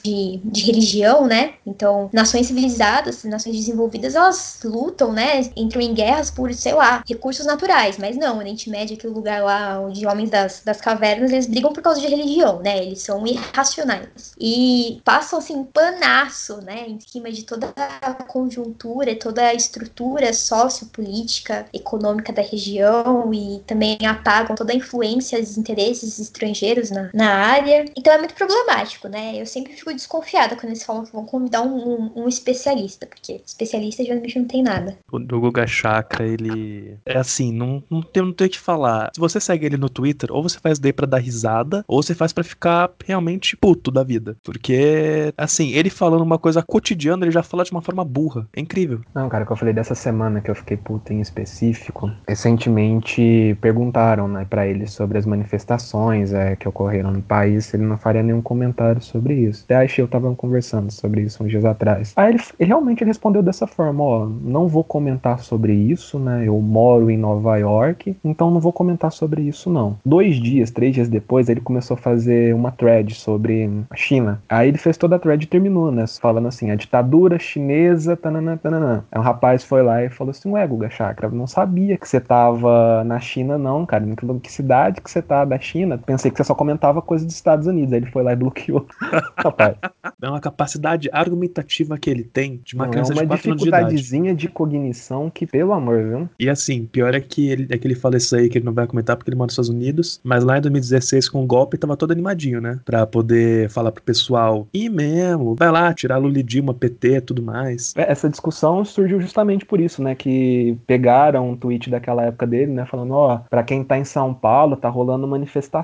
de, de religião, né? Então, nações civilizadas, nações desenvolvidas, elas lutam, né? Entram em guerras por, sei lá, recursos naturais, mas não, Oriente Médio, aquele lugar lá onde homens das, das cavernas, eles brigam por causa de religião, né? Eles são irracionais. E passam, assim, panaço, né? Em cima de toda a conjuntura, toda a estrutura sociopolítica, econômica da região e também apagam toda a influência dos interesses estrangeiros na, na área. Então é muito problemático, né? Eu sempre fico desconfiada quando eles falam que vão convidar um, um, um especialista, porque especialista geralmente não tem nada. O do Guga Chakra, ele. É assim, não, não, tem, não tem o que falar. Se você segue ele no Twitter, ou você faz daí pra dar risada, ou você faz para ficar realmente puto da vida. Porque, assim, ele falando uma coisa cotidiana, ele já fala de uma forma burra. É incrível. Não, cara, que eu falei dessa semana que eu fiquei puto em específico. Recentemente perguntaram, né, pra ele sobre as manifestações é, que ocorreram no país, ele não faria nenhum comentário sobre isso. Até achei eu tava conversando sobre isso uns dias atrás. Aí ele, ele realmente respondeu dessa forma, ó, não vou comentar sobre isso, né, eu moro em Nova York, então não vou comentar sobre isso não. Dois dias, três dias depois, ele começou a fazer uma thread sobre a China. Aí ele fez toda a thread e terminou, né, falando assim, a ditadura chinesa, tananã, tananã. Aí um rapaz foi lá e falou assim, ué, Guga Chakra, não sabia que você tava na China não, cara, que cidade que você tá da China? Pensei que você só comentava coisas dos Estados Unidos. Aí ele foi lá e bloqueou. rapaz. É uma capacidade argumentativa que ele tem de uma Não, criança é uma de 4 anos de dificuldadezinha de cognição que, pelo amor, viu? E assim, pior é que ele, é que ele fala isso aí que ele não vai comentar porque ele mora nos Estados Unidos, mas lá em 2016 com o golpe tava todo animadinho, né? Pra poder falar pro pessoal, e mesmo, vai lá, tirar Lula e Dilma, PT, tudo mais. É, Essa discussão surgiu justamente por isso, né? Que pegaram um tweet daquela época dele, né? Falando, ó, pra quem tá em São Paulo, tá rolando manifestação,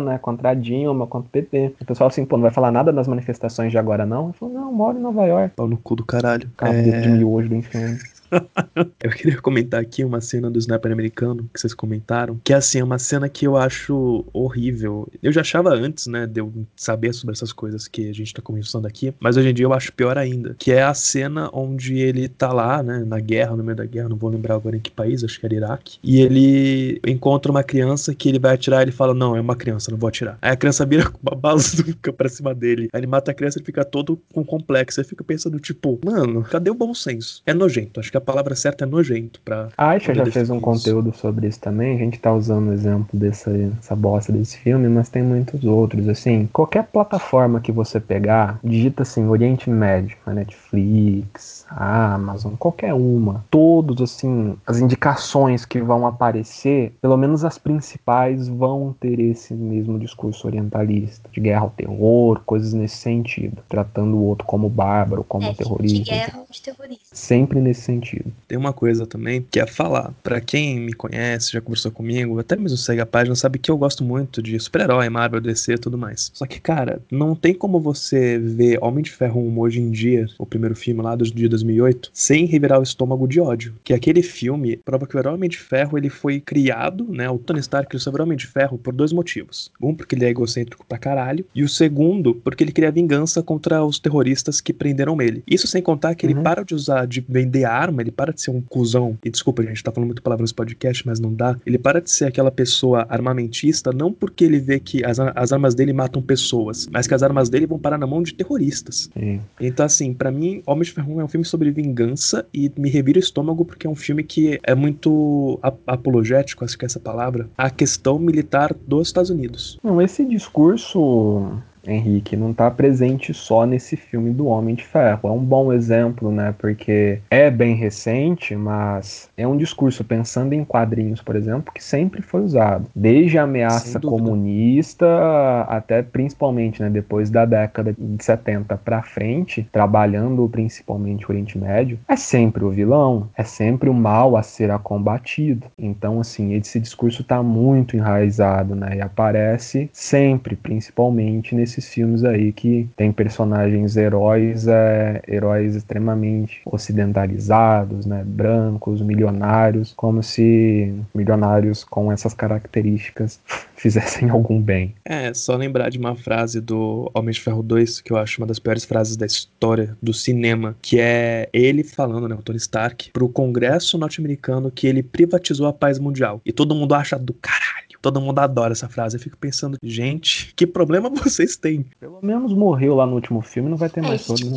né? Contra a Dilma, contra o PT. O pessoal assim, pô, não vai falar nada das manifestações de agora, não? Ele falou, não, moro em Nova York. Pau no cu do caralho. Cabeça É, de miojo do inferno. Eu queria comentar aqui uma cena do Sniper americano que vocês comentaram, que é assim, é uma cena que eu acho horrível. Eu já achava antes, né, de eu saber sobre essas coisas que a gente tá conversando aqui, mas hoje em dia eu acho pior ainda, que é a cena onde ele tá lá, né, na guerra, no meio da guerra, não vou lembrar agora em que país, acho que era Iraque, e ele encontra uma criança que ele vai atirar ele fala, não, é uma criança, não vou atirar. Aí a criança vira com uma bazuca pra cima dele, aí ele mata a criança e ele fica todo com complexo, aí fica pensando, tipo, mano, cadê o bom senso? É nojento, acho que a palavra certa é nojento pra... A Aisha já fez um isso. conteúdo sobre isso também. A gente tá usando o exemplo dessa, dessa bosta desse filme, mas tem muitos outros. Assim, qualquer plataforma que você pegar, digita assim, Oriente Médio, a Netflix, a Amazon, qualquer uma. Todos, assim, as indicações que vão aparecer, pelo menos as principais, vão ter esse mesmo discurso orientalista, de guerra ao terror, coisas nesse sentido. Tratando o outro como bárbaro, como É, de terrorista. guerra ou de terrorismo. Sempre nesse sentido. Sentido. Tem uma coisa também que é falar. Para quem me conhece, já conversou comigo, até mesmo segue a página, sabe que eu gosto muito de super-herói, Marvel, DC e tudo mais. Só que, cara, não tem como você ver Homem de Ferro 1 hoje em dia, o primeiro filme lá do dia 2008, sem revirar o estômago de ódio. Que aquele filme prova que o herói Homem de Ferro ele foi criado, né? O Tony Stark ele o Homem de Ferro por dois motivos. Um, porque ele é egocêntrico pra caralho, e o segundo, porque ele queria vingança contra os terroristas que prenderam ele. Isso sem contar que uhum. ele para de usar, de vender arma, ele para de ser um cuzão. E desculpa, gente, tá falando muito palavra nesse podcast, mas não dá. Ele para de ser aquela pessoa armamentista, não porque ele vê que as, as armas dele matam pessoas, mas que as armas dele vão parar na mão de terroristas. Sim. Então, assim, para mim, Homem de Ferro é um filme sobre vingança e me revira o estômago porque é um filme que é muito ap apologético, acho que é essa palavra, à questão militar dos Estados Unidos. Não, esse discurso Henrique, não está presente só nesse filme do Homem de Ferro. É um bom exemplo, né? Porque é bem recente, mas é um discurso pensando em quadrinhos, por exemplo, que sempre foi usado. Desde a ameaça comunista até principalmente, né, depois da década de 70 para frente, trabalhando principalmente o Oriente Médio, é sempre o vilão, é sempre o mal a ser combatido. Então, assim, esse discurso está muito enraizado, né? E aparece sempre, principalmente nesse desses filmes aí que tem personagens heróis, é, heróis extremamente ocidentalizados, né, brancos, milionários, como se milionários com essas características fizessem algum bem. É, só lembrar de uma frase do Homem de Ferro 2, que eu acho uma das piores frases da história do cinema, que é ele falando, né, o Tony Stark, pro Congresso norte-americano que ele privatizou a paz mundial. E todo mundo acha do caralho Todo mundo adora essa frase. Eu fico pensando, gente, que problema vocês têm? Pelo menos morreu lá no último filme, não vai ter é, mais todo, né?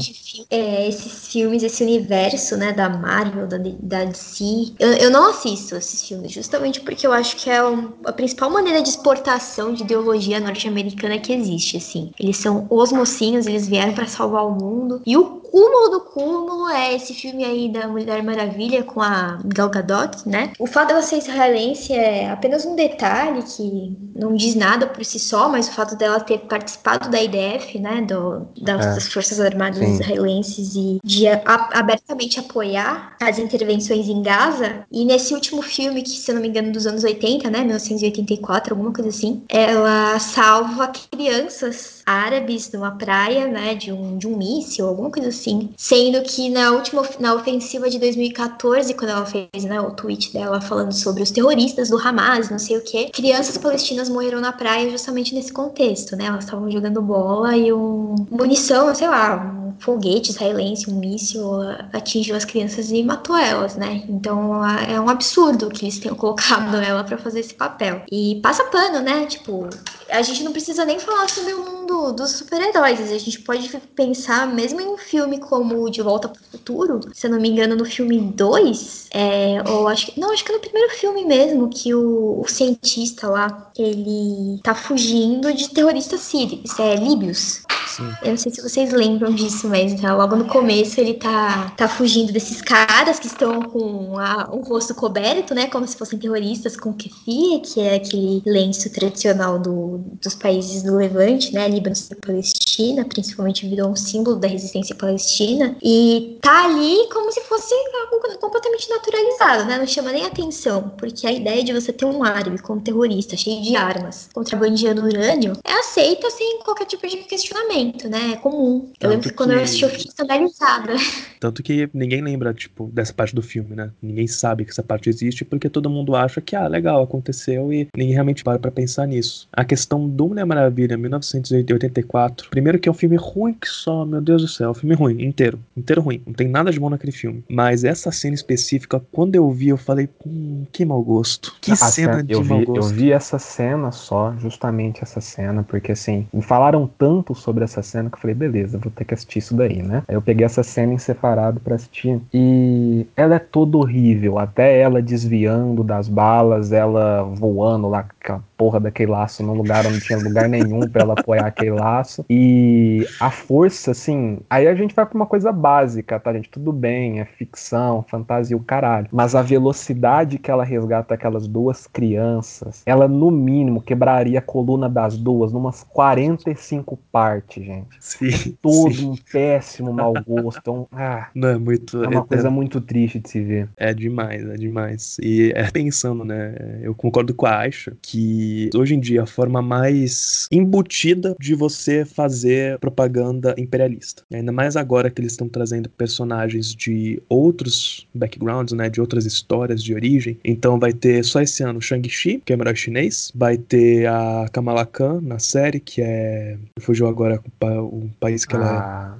É, esses filmes, esse universo, né, da Marvel, da, da DC. Eu, eu não assisto esses filmes, justamente porque eu acho que é um, a principal maneira de exportação de ideologia norte-americana que existe, assim. Eles são os mocinhos, eles vieram para salvar o mundo. E o cúmulo do cúmulo é esse filme aí da Mulher Maravilha com a Gal Gadot, né? O fato dela ser israelense é apenas um detalhe que não diz nada por si só, mas o fato dela ter participado da IDF, né, do, das, é. das Forças Armadas Sim. israelenses e de a, abertamente apoiar as intervenções em Gaza. E nesse último filme, que se eu não me engano dos anos 80, né, 1984, alguma coisa assim, ela salva crianças árabes numa praia, né, de um, de um míssil, alguma coisa assim. Sendo que na última, na ofensiva de 2014, quando ela fez, né, o tweet dela falando sobre os terroristas do Hamas, não sei o que, crianças palestinas morreram na praia justamente nesse contexto, né, elas estavam jogando bola e um munição, sei lá, um foguete israelense, um míssil atingiu as crianças e matou elas, né, então é um absurdo que eles tenham colocado ela para fazer esse papel. E passa pano, né, tipo, a gente não precisa nem falar sobre o mundo dos super-heróis. A gente pode pensar, mesmo em um filme como De Volta para o Futuro, se eu não me engano, no filme 2, é, ou acho que. Não, acho que é no primeiro filme mesmo, que o, o cientista lá, ele tá fugindo de terroristas sírios, é líbios. Sim. Eu não sei se vocês lembram disso, mas tá, logo no começo ele tá, tá fugindo desses caras que estão com a, o rosto coberto, né? Como se fossem terroristas com kefir, que é aquele lenço tradicional do, dos países do Levante, né? Líbano e Palestina, principalmente virou um símbolo da resistência palestina. E tá ali como se fosse algo completamente naturalizado, né? Não chama nem atenção, porque a ideia de você ter um árabe como terrorista, cheio de armas, contrabandeando urânio, é aceita sem qualquer tipo de questionamento né? É comum. Eu lembro que, quando eu assisti, eu fiquei escandalizada. Tanto que ninguém lembra, tipo, dessa parte do filme, né? Ninguém sabe que essa parte existe porque todo mundo acha que, ah, legal, aconteceu e ninguém realmente para pra pensar nisso. A questão do Mulher Maravilha, 1984, primeiro que é um filme ruim que só, meu Deus do céu, é um filme ruim, inteiro. Inteiro ruim. Não tem nada de bom naquele filme. Mas essa cena específica, quando eu vi, eu falei, hum, que mau gosto. Que cena de eu mau vi, gosto. Eu vi essa cena só, justamente essa cena, porque assim, me falaram tanto sobre essa essa cena que eu falei, beleza, vou ter que assistir isso daí, né? Aí eu peguei essa cena em separado para assistir e ela é toda horrível, até ela desviando das balas, ela voando lá com a porra daquele laço no lugar onde tinha lugar nenhum para ela apoiar aquele laço. E a força, assim, aí a gente vai pra uma coisa básica, tá, gente? Tudo bem, é ficção, fantasia, o caralho. Mas a velocidade que ela resgata aquelas duas crianças, ela no mínimo quebraria a coluna das duas numas 45 partes Gente. Sim. Todo sim. um péssimo mau gosto. Um, ah, Não, é muito. é uma é- coisa muito triste de se ver. É demais, é demais. E é pensando, né? Eu concordo com a Aisha que hoje em dia a forma mais embutida de você fazer propaganda imperialista. Ainda mais agora que eles estão trazendo personagens de outros backgrounds, né? De outras histórias de origem. Então vai ter só esse ano Shang-Chi, que é herói chinês. Vai ter a Kamala Khan na série, que é. Fugiu agora o, pa- o país que ela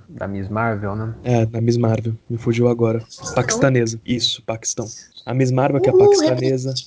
é. Da Miss Marvel, né? É, a Miss Marvel. Me fugiu agora. Paquistanesa. Isso, Paquistão. A Miss Marvel, que é Uhul, paquistanesa.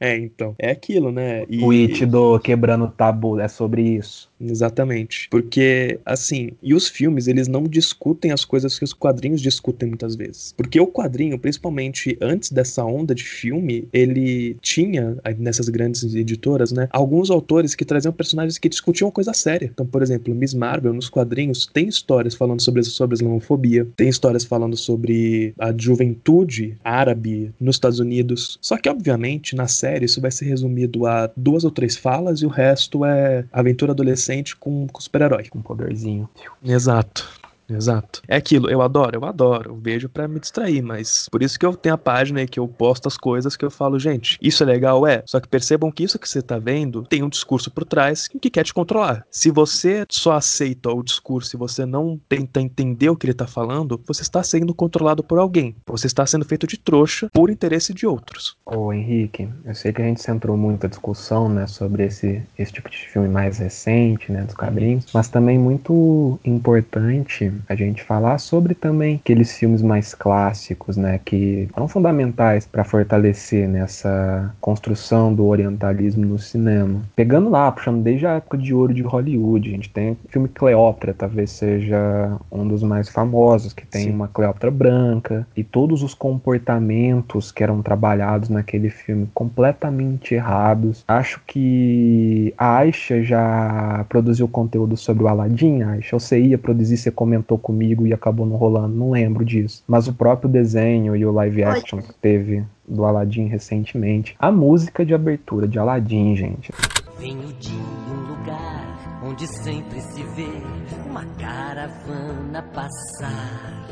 É, então. É aquilo, né? E- O It do Quebrando o Tabu é sobre isso. Exatamente. Porque, assim, e os filmes, eles não discutem as coisas que os quadrinhos discutem muitas vezes. Porque o quadrinho, principalmente antes dessa onda de filme, ele tinha, nessas grandes editoras, né, alguns autores que traziam personagens que discutiam coisa séria. Então, por exemplo, Miss Marvel, nos quadrinhos, tem histórias falando sobre, sobre a islamofobia, tem histórias falando sobre a juventude árabe nos Estados Unidos. Só que, obviamente, na série, isso vai ser resumido a duas ou três falas e o resto é aventura adolescente com, com super-herói. Com um poderzinho. Exato. Exato. É aquilo, eu adoro, eu adoro, eu vejo pra me distrair, mas por isso que eu tenho a página aí que eu posto as coisas que eu falo, gente, isso é legal, é. Só que percebam que isso que você tá vendo tem um discurso por trás que quer te controlar. Se você só aceita o discurso e você não tenta entender o que ele tá falando, você está sendo controlado por alguém. Você está sendo feito de trouxa por interesse de outros. Ô Henrique, eu sei que a gente centrou muito a discussão, né, sobre esse, esse tipo de filme mais recente, né, dos quadrinhos, mas também muito importante a gente falar sobre também aqueles filmes mais clássicos, né, que são fundamentais para fortalecer nessa construção do orientalismo no cinema. Pegando lá, puxando desde a época de ouro de Hollywood, a gente tem o filme Cleópatra, talvez seja um dos mais famosos, que tem Sim. uma Cleópatra branca e todos os comportamentos que eram trabalhados naquele filme completamente errados. Acho que a Aisha já produziu conteúdo sobre o Aladdin, Aisha. Você ia produzir, você comentou comigo e acabou não rolando, não lembro disso. Mas o próprio desenho e o live action que teve do Aladdin recentemente. A música de abertura de Aladdin, gente. Venho de um lugar onde sempre se vê uma caravana passar.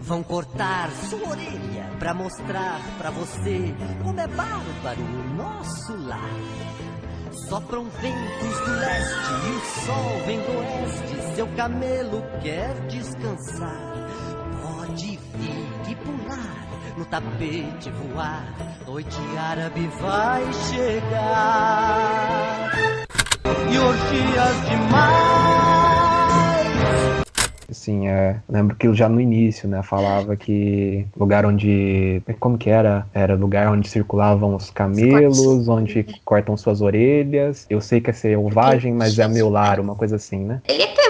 Vão cortar sua orelha pra mostrar pra você como é bárbaro o nosso lar. Sopram ventos do leste e o sol vem do oeste. Seu camelo quer descansar. Pode vir e pular, no tapete voar. Noite árabe vai chegar. E orgias demais. Assim, é, lembro que já no início, né, falava que lugar onde, como que era? Era lugar onde circulavam os camelos, onde cortam suas orelhas. Eu sei que é selvagem, mas é meu lar, uma coisa assim, né? Ele é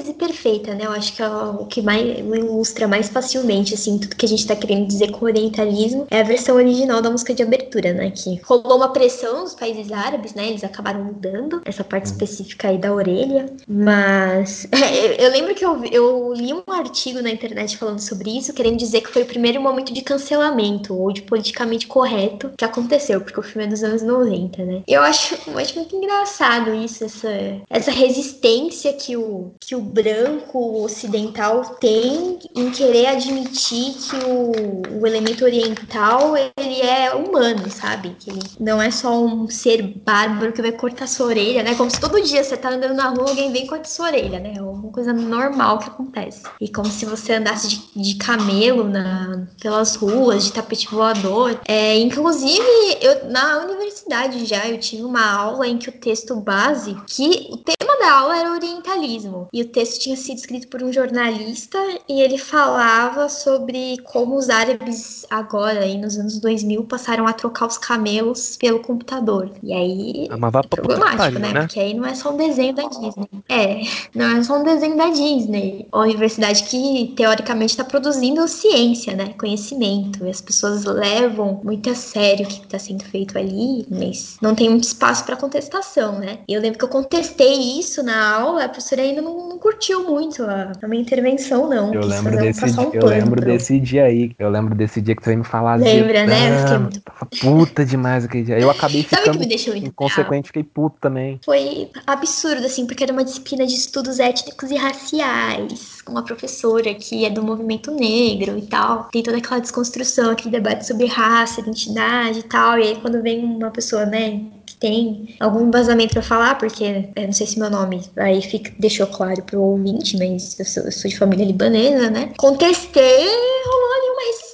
síntese perfeita, né? Eu acho que é o que mais ilustra mais facilmente, assim, tudo que a gente tá querendo dizer com orientalismo é a versão original da música de abertura, né? Que rolou uma pressão nos países árabes, né? Eles acabaram mudando essa parte específica aí da orelha. Mas é, eu lembro que eu, eu li um artigo na internet falando sobre isso, querendo dizer que foi o primeiro momento de cancelamento ou de politicamente correto que aconteceu, porque o filme é dos anos 90, né? Eu acho, eu acho muito engraçado isso, essa, essa resistência que o, que o branco ocidental tem em querer admitir que o, o elemento oriental ele é humano, sabe? Que ele não é só um ser bárbaro que vai cortar sua orelha, né? Como se todo dia você tá andando na rua alguém vem e corta sua orelha, né? É uma coisa normal que acontece. E como se você andasse de, de camelo na, pelas ruas, de tapete voador. É, inclusive, eu, na universidade já eu tive uma aula em que o texto base, que o tema da aula era orientalismo. E o texto tinha sido escrito por um jornalista e ele falava sobre como os árabes agora, aí nos anos 2000, passaram a trocar os camelos pelo computador. E aí Amava é problemático, né? né? Porque aí não é só um desenho da Disney. É, não é só um desenho da Disney. Uma universidade que, teoricamente, está produzindo ciência, né? Conhecimento. E as pessoas levam muito a sério o que está sendo feito ali, mas não tem muito espaço para contestação, né? Eu lembro que eu contestei isso isso na aula, a professora ainda não, não curtiu muito a, a, minha intervenção, não. Eu lembro, desse, um eu lembro desse dia aí. Eu lembro desse dia que você veio me falar. Lembra, né? Eu fiquei muito... puta demais aquele dia. Eu acabei ficando. Sabe que me inconsequente, fiquei puto também. Foi absurdo, assim, porque era uma disciplina de estudos étnicos e raciais. Uma professora que é do movimento negro e tal. Tem toda aquela desconstrução, aquele debate sobre raça, identidade e tal. E aí, quando vem uma pessoa, né, tem algum embasamento para falar, porque eu não sei se meu nome aí fica, deixou claro pro ouvinte, mas eu sou, eu sou de família libanesa, né? Contestei, rolou ali uma resistência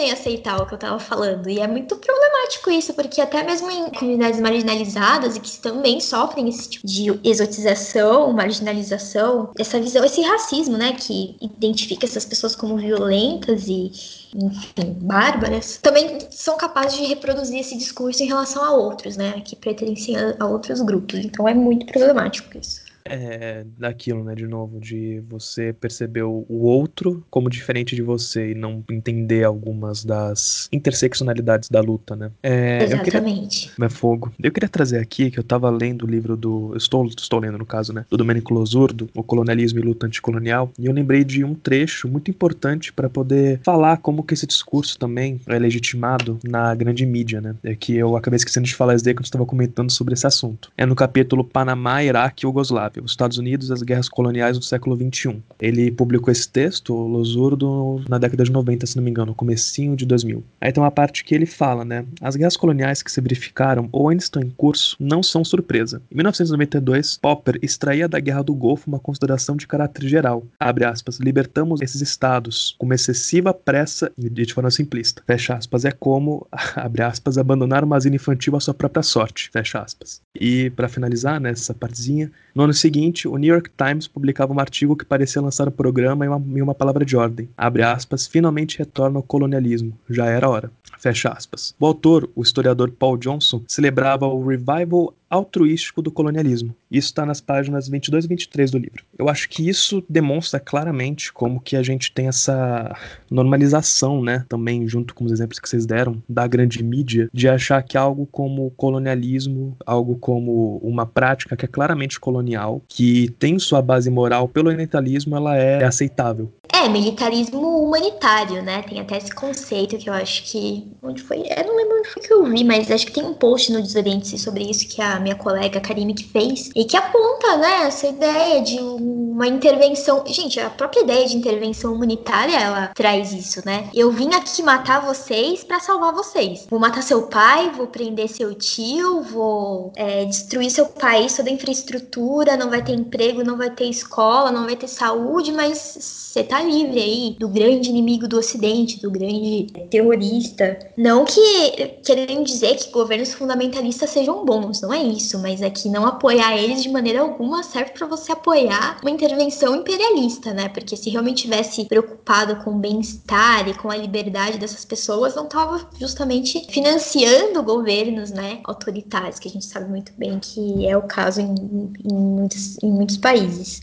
em aceitar o que eu tava falando. E é muito problemático isso, porque até mesmo em comunidades marginalizadas e que também sofrem esse tipo de exotização, marginalização, essa visão, esse racismo, né, que identifica essas pessoas como violentas e enfim, bárbaras, também são capazes de reproduzir esse discurso em relação a outros, né, que pertencem a outros grupos. Então é muito problemático isso é, daquilo, né, de novo, de você perceber o outro como diferente de você e não entender algumas das interseccionalidades da luta, né? É, Exatamente. Queria, é fogo. Eu queria trazer aqui que eu tava lendo o livro do. Estou, estou lendo, no caso, né? Do Domenico Losurdo, O Colonialismo e Luta Anticolonial, e eu lembrei de um trecho muito importante para poder falar como que esse discurso também é legitimado na grande mídia, né? É que eu acabei esquecendo de falar isso daí quando estava comentando sobre esse assunto. É no capítulo Panamá, Iraque e Yugoslávia os Estados Unidos e as guerras coloniais do século XXI. Ele publicou esse texto, o Losurdo, na década de 90, se não me engano, comecinho de 2000. Aí tem uma parte que ele fala, né, as guerras coloniais que se verificaram ou ainda estão em curso não são surpresa. Em 1992, Popper extraía da Guerra do Golfo uma consideração de caráter geral, abre aspas, libertamos esses estados com uma excessiva pressa e de forma simplista, fecha aspas, é como, abre aspas, abandonar uma asilo infantil à sua própria sorte, fecha aspas. E para finalizar nessa né, partezinha, no ano seguinte, o New York Times publicava um artigo que parecia lançar o programa em uma, em uma palavra de ordem. Abre aspas, finalmente retorna ao colonialismo. Já era hora. Fecha aspas. O autor, o historiador Paul Johnson, celebrava o revival altruístico do colonialismo. Isso está nas páginas 22 e 23 do livro. Eu acho que isso demonstra claramente como que a gente tem essa normalização, né, também junto com os exemplos que vocês deram da grande mídia, de achar que algo como colonialismo, algo como uma prática que é claramente colonial, que tem sua base moral pelo orientalismo, ela é aceitável. É, militarismo humanitário, né? Tem até esse conceito que eu acho que. Onde foi? Eu não lembro onde foi que eu vi, mas acho que tem um post no Desoriente sobre isso que a minha colega Karime que fez. E que aponta, né, essa ideia de uma intervenção. Gente, a própria ideia de intervenção humanitária ela traz isso, né? Eu vim aqui matar vocês para salvar vocês. Vou matar seu pai, vou prender seu tio, vou é, destruir seu país, toda a infraestrutura, não vai ter emprego, não vai ter escola, não vai ter saúde, mas você tá livre aí do grande inimigo do Ocidente, do grande terrorista. Não que querendo dizer que governos fundamentalistas sejam bons, não é isso, mas é que não apoiar eles de maneira alguma serve para você apoiar uma intervenção imperialista, né? Porque se realmente tivesse preocupado com o bem-estar e com a liberdade dessas pessoas, não tava justamente financiando governos, né, autoritários, que a gente sabe muito bem que é o caso em, em, muitos, em muitos países.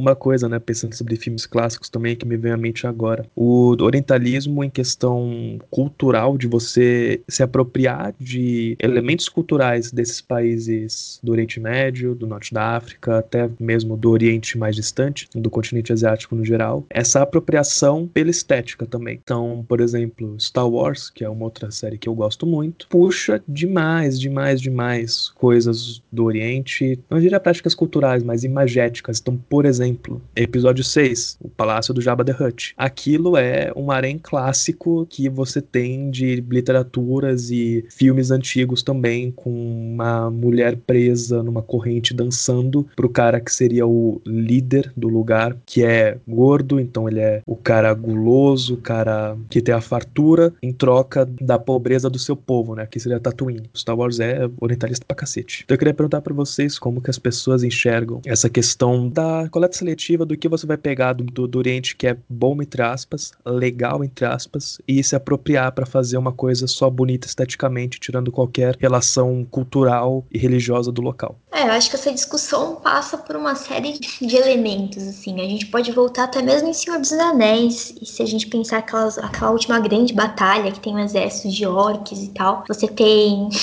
Uma coisa, né, pensando sobre filmes clássicos também que me vem à mente agora, o orientalismo em questão cultural de você se apropriar de elementos culturais desses países do Oriente Médio, do Norte da África, até mesmo do Oriente mais distante, do continente asiático no geral, essa apropriação pela estética também. Então, por exemplo, Star Wars, que é uma outra série que eu gosto muito, puxa demais, demais, demais coisas do Oriente, não diria práticas culturais, mas imagéticas. Então, por exemplo, exemplo, episódio 6, o Palácio do Jabba the Hutt. Aquilo é um harém clássico que você tem de literaturas e filmes antigos também, com uma mulher presa numa corrente dançando pro cara que seria o líder do lugar, que é gordo, então ele é o cara guloso, o cara que tem a fartura em troca da pobreza do seu povo, né? Que seria Tatooine. Star Wars é orientalista pra cacete. Então eu queria perguntar para vocês como que as pessoas enxergam essa questão da coleta seletiva do que você vai pegar do, do, do Oriente que é bom, entre aspas, legal, entre aspas, e se apropriar para fazer uma coisa só bonita esteticamente, tirando qualquer relação cultural e religiosa do local. É, eu acho que essa discussão passa por uma série de elementos, assim. A gente pode voltar até mesmo em Senhor dos Anéis, e se a gente pensar aquelas, aquela última grande batalha que tem um exército de orcs e tal, você tem.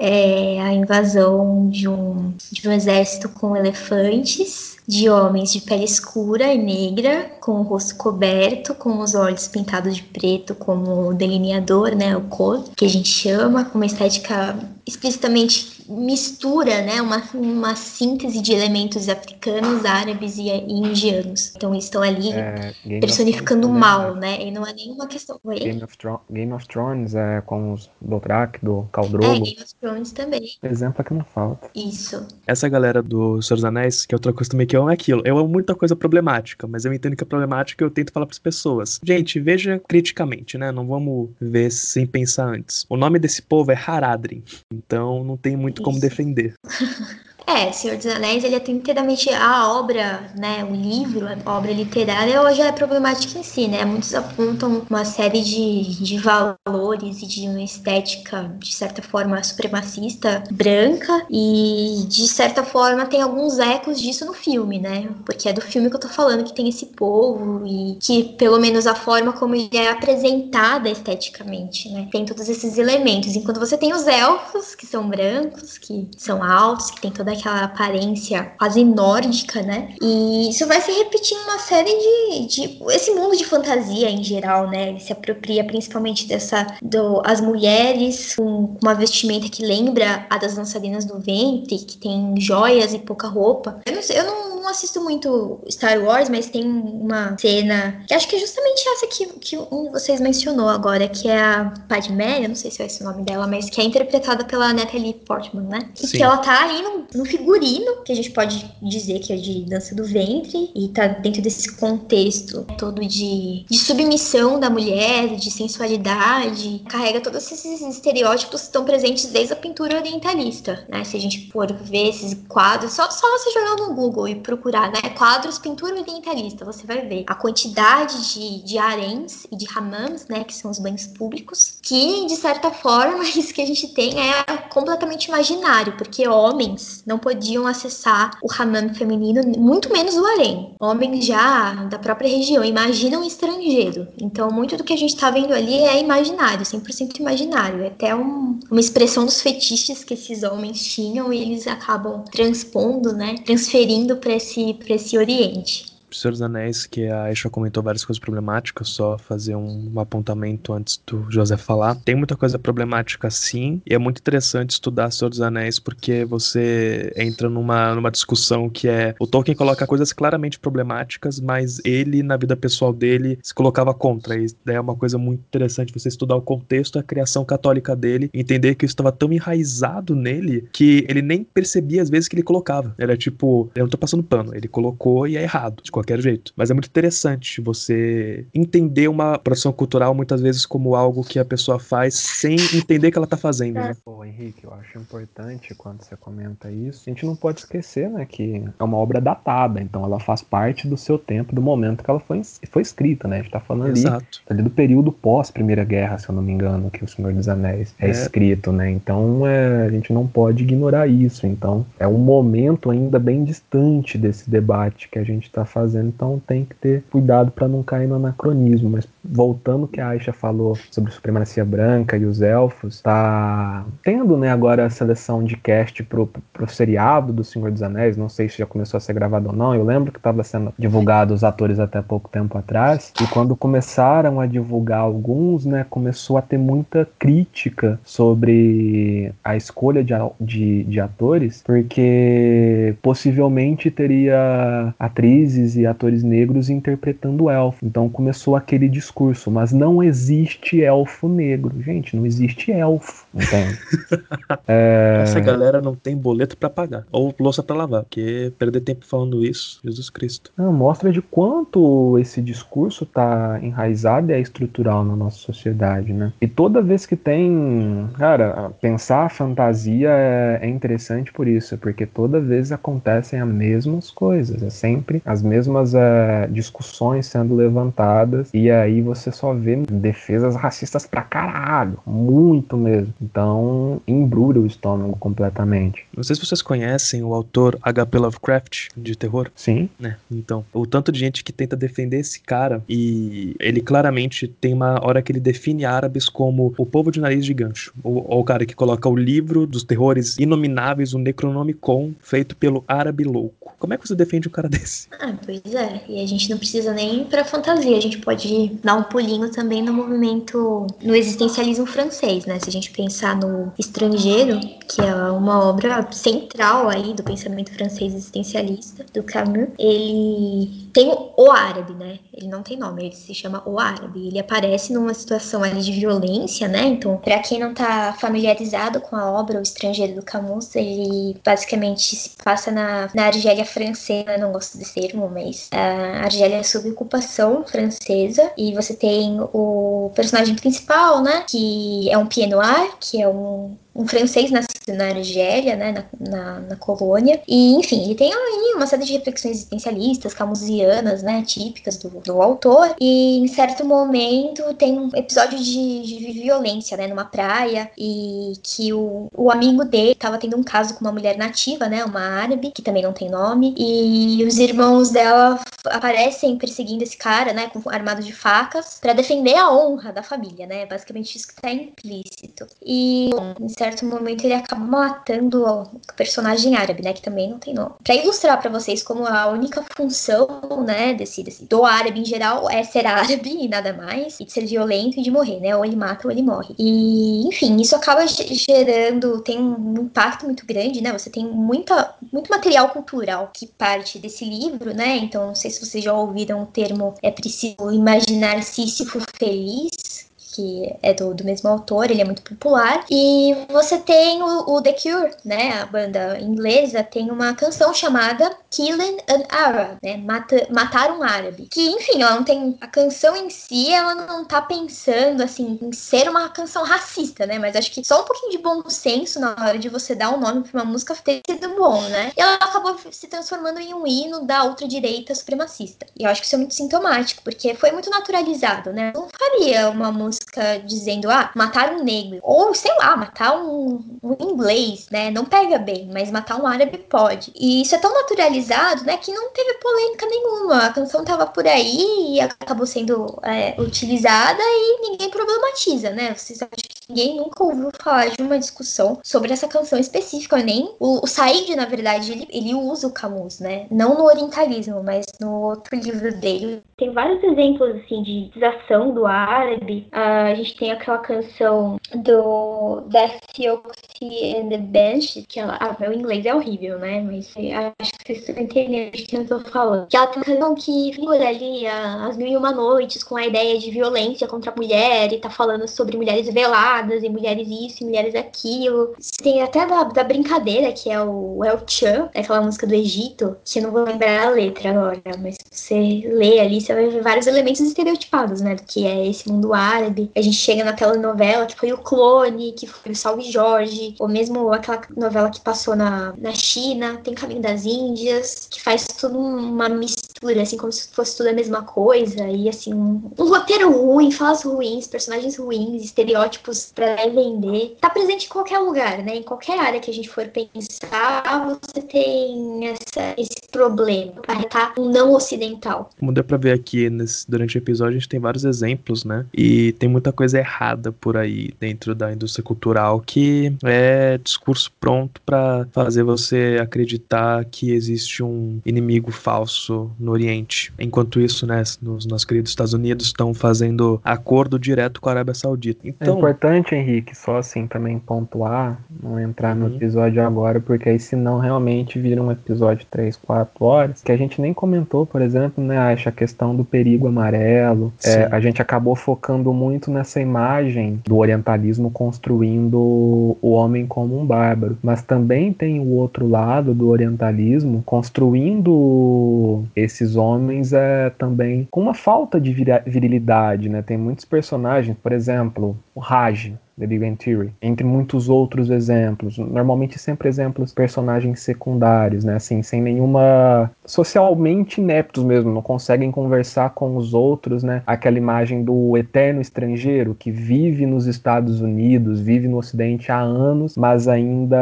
é a invasão de um, de um exército com elefantes de homens de pele escura e negra, com o rosto coberto, com os olhos pintados de preto como delineador, né, o cor, que a gente chama, com uma estética explicitamente mistura, né, uma, uma síntese de elementos africanos, árabes e, e indianos. Então estão ali é, personificando o mal, né? E não é nenhuma questão. Oi? Game of, Game of Thrones é com os Dothraki, do Caldrogo. É, Game of Thrones também. Exemplo é que não falta. Isso. Essa galera do Senhor dos Anéis, que é outra coisa também que eu amo é aquilo. Eu amo muita coisa problemática, mas eu entendo que é problemática e eu tento falar para as pessoas. Gente, veja criticamente, né? Não vamos ver sem pensar antes. O nome desse povo é Haradrim, então não tem muito como defender. É, Senhor dos Anéis, ele é inteiramente a obra, né, o livro, a obra literária, já é problemática em si, né? Muitos apontam uma série de, de valores e de uma estética, de certa forma, supremacista, branca, e de certa forma tem alguns ecos disso no filme, né? Porque é do filme que eu tô falando que tem esse povo e que, pelo menos, a forma como ele é apresentada esteticamente, né? Tem todos esses elementos. Enquanto você tem os elfos, que são brancos, que são altos, que tem toda aquela aparência quase nórdica, né? E isso vai se repetir em uma série de, de esse mundo de fantasia em geral, né? Ele se apropria principalmente dessa do as mulheres com uma vestimenta que lembra a das dançarinas do ventre, que tem joias e pouca roupa. Eu não, eu não não assisto muito Star Wars, mas tem uma cena que acho que é justamente essa que, que um de vocês mencionou agora, que é a Padmé, eu não sei se é esse o nome dela, mas que é interpretada pela Natalie Portman, né? Sim. E que ela tá aí no, no, figurino, que a gente pode dizer que é de dança do ventre, e tá dentro desse contexto todo de, de submissão da mulher, de sensualidade, carrega todos esses estereótipos que estão presentes desde a pintura orientalista, né? Se a gente for ver esses quadros, só, só você jogar no Google e procurar procurar, né? Quadros pintura orientalista, você vai ver a quantidade de, de haréns e de hammams, né? Que são os banhos públicos, que de certa forma isso que a gente tem é completamente imaginário, porque homens não podiam acessar o hammam feminino, muito menos o harém. Homens já da própria região, imaginam um estrangeiro. Então, muito do que a gente tá vendo ali é imaginário, 100% imaginário. É até um, uma expressão dos fetiches que esses homens tinham e eles acabam transpondo, né? Transferindo para esse, para esse Oriente. Senhor dos Anéis, que a Aisha comentou várias coisas problemáticas, só fazer um, apontamento antes do José falar. Tem muita coisa problemática sim, e é muito interessante estudar Senhor dos Anéis porque você entra numa, numa discussão que é o Tolkien coloca coisas claramente problemáticas, mas ele, na vida pessoal dele, se colocava contra. E é uma coisa muito interessante você estudar o contexto, a criação católica dele, entender que isso estava tão enraizado nele que ele nem percebia às vezes que ele colocava. Era tipo, eu não tô passando pano, ele colocou e é errado qualquer jeito. Mas é muito interessante você entender uma produção cultural muitas vezes como algo que a pessoa faz sem entender que ela tá fazendo, né? Pô, Henrique, eu acho importante quando você comenta isso. A gente não pode esquecer, né, que é uma obra datada, então ela faz parte do seu tempo, do momento que ela foi, foi escrita, né? A gente tá falando ali, ali do período pós Primeira Guerra, se eu não me engano, que o Senhor dos Anéis é, é. escrito, né? Então é, a gente não pode ignorar isso. Então é um momento ainda bem distante desse debate que a gente tá fazendo fazendo, então tem que ter cuidado para não cair no anacronismo. Mas voltando ao que a Aisha falou sobre supremacia branca e os elfos, tá tendo né, agora a seleção de cast pro, pro seriado do Senhor dos Anéis, não sei se já começou a ser gravado ou não, eu lembro que estava sendo divulgado os atores até pouco tempo atrás, e quando começaram a divulgar alguns, né, começou a ter muita crítica sobre a escolha de, de, de atores, porque possivelmente teria atrizes e atores negros interpretando elfo. Então começou aquele discurso, mas não existe elfo negro. Gente, não existe elfo, entende? é... Essa galera não tem boleto para pagar ou louça para lavar, porque perder tempo falando isso, Jesus Cristo. Não, mostra de quanto esse discurso tá enraizado e é estrutural na nossa sociedade, né? E toda vez que tem, cara, pensar a fantasia é, é interessante por isso, porque toda vez acontecem as mesmas coisas, é sempre as mesmas mesmas é, discussões sendo levantadas, e aí você só vê defesas racistas pra caralho, muito mesmo. Então, embrulha o estômago completamente. Não sei se vocês conhecem o autor H.P. Lovecraft de terror. Sim. Né? Então, o tanto de gente que tenta defender esse cara e ele claramente tem uma hora que ele define árabes como o povo de nariz de gancho. Ou, ou o cara que coloca o livro dos terrores inomináveis, o Necronomicon, feito pelo árabe louco. Como é que você defende um cara desse? Ah, pois é. E a gente não precisa nem ir pra fantasia. A gente pode dar um pulinho também no movimento, no existencialismo francês, né? Se a gente pensar no Estrangeiro, que é uma obra central aí do pensamento francês existencialista, do Camus, ele tem o árabe, né? Ele não tem nome, ele se chama o árabe. Ele aparece numa situação ali de violência, né? Então, para quem não tá familiarizado com a obra O Estrangeiro do Camus, ele basicamente se passa na, na Argélia francesa, não gosto desse termo, mas a Argélia é sob ocupação francesa e você tem o personagem principal, né? Que é um Pied Noir, que é um um francês nascido na Argélia, né, na, na, na, colônia. E, enfim, ele tem aí uma série de reflexões existencialistas, camusianas, né, típicas do, do autor. E, em certo momento, tem um episódio de, de violência, né, numa praia, e que o, o amigo dele estava tendo um caso com uma mulher nativa, né, uma árabe, que também não tem nome, e os irmãos dela aparecem perseguindo esse cara, né, com armado de facas, para defender a honra da família, né, basicamente isso que tá implícito. E, bom, em certo certo momento ele acaba matando o personagem árabe, né, que também não tem nome. Para ilustrar para vocês como a única função, né, desse, desse do árabe em geral é ser árabe e nada mais, e de ser violento e de morrer, né, ou ele mata ou ele morre. E, enfim, isso acaba gerando, tem um impacto muito grande, né, você tem muita, muito material cultural que parte desse livro, né, então não sei se vocês já ouviram o termo é preciso imaginar Sísifo feliz, que é do, do mesmo autor, ele é muito popular. E você tem o, o The Cure, né? A banda inglesa tem uma canção chamada Killing an Arab, né? Mata, matar um árabe. Que, enfim, ela não tem. A canção em si, ela não tá pensando, assim, em ser uma canção racista, né? Mas acho que só um pouquinho de bom senso na hora de você dar um nome pra uma música ter sido bom, né? E ela acabou se transformando em um hino da ultradireita supremacista. E eu acho que isso é muito sintomático, porque foi muito naturalizado, né? Não faria uma música música dizendo, ah, matar um negro. Ou, sei lá, matar um, um inglês, né? Não pega bem, mas matar um árabe pode. E isso é tão naturalizado, né, que não teve polêmica nenhuma. A canção tava por aí e acabou sendo é, utilizada e ninguém problematiza, né? Vocês acham que ninguém nunca ouviu falar de uma discussão sobre essa canção específica, nem o, o Said, na verdade, ele, ele usa o Camus, né? Não no orientalismo, mas no outro livro dele. Tem vários exemplos, assim, de utilização do árabe. Uh, a gente tem aquela canção do Death Oxy and the Bench, que ela, ah, meu inglês é horrível, né? Mas acho que vocês estão entendendo de que eu tô falando. Que ela tem uma canção que figura ali as mil e uma noites com a ideia de violência contra a mulher e tá falando sobre mulheres veladas e mulheres isso e mulheres aquilo. Tem até da, da brincadeira, que é o El Chan, aquela música do Egito, que eu não vou lembrar a letra agora, mas você lê ali, você vai ver vários elementos estereotipados, né? Do que é esse mundo árabe a gente chega na telenovela, que foi o Clone, que foi o Salve Jorge, ou mesmo aquela novela que passou na, na China, tem Caminho das Índias, que faz tudo uma mistura, assim, como se fosse tudo a mesma coisa, e assim, um, roteiro ruim, falas ruins, personagens ruins, estereótipos pra vender. Tá presente em qualquer lugar, né? Em qualquer área que a gente for pensar, você tem essa, esse problema, tá um não ocidental. Como deu pra ver aqui nesse, durante o episódio, a gente tem vários exemplos, né? E tem muita coisa errada por aí dentro da indústria cultural que é discurso pronto para fazer você acreditar que existe um inimigo falso no Oriente. Enquanto isso, né, nos nossos queridos Estados Unidos estão fazendo acordo direto com a Arábia Saudita. É então, é importante, Henrique, só assim também pontuar, não entrar no uhum. episódio agora, porque aí senão realmente vira um episódio de 3, 4 horas, que a gente nem comentou, por exemplo, né, acha a questão do perigo amarelo. É, a gente acabou focando muito nessa imagem do orientalismo construindo o homem como um bárbaro, mas também tem o outro lado do orientalismo construindo esses homens é também com uma falta de virilidade, né? Tem muitos personagens, por exemplo, o Raj, The Big Bang Theory, entre muitos outros exemplos. Normalmente sempre exemplos personagens secundários, né? Assim, sem nenhuma socialmente ineptos mesmo, não conseguem conversar com os outros, né? Aquela imagem do eterno estrangeiro que vive nos Estados Unidos, vive no Ocidente há anos, mas ainda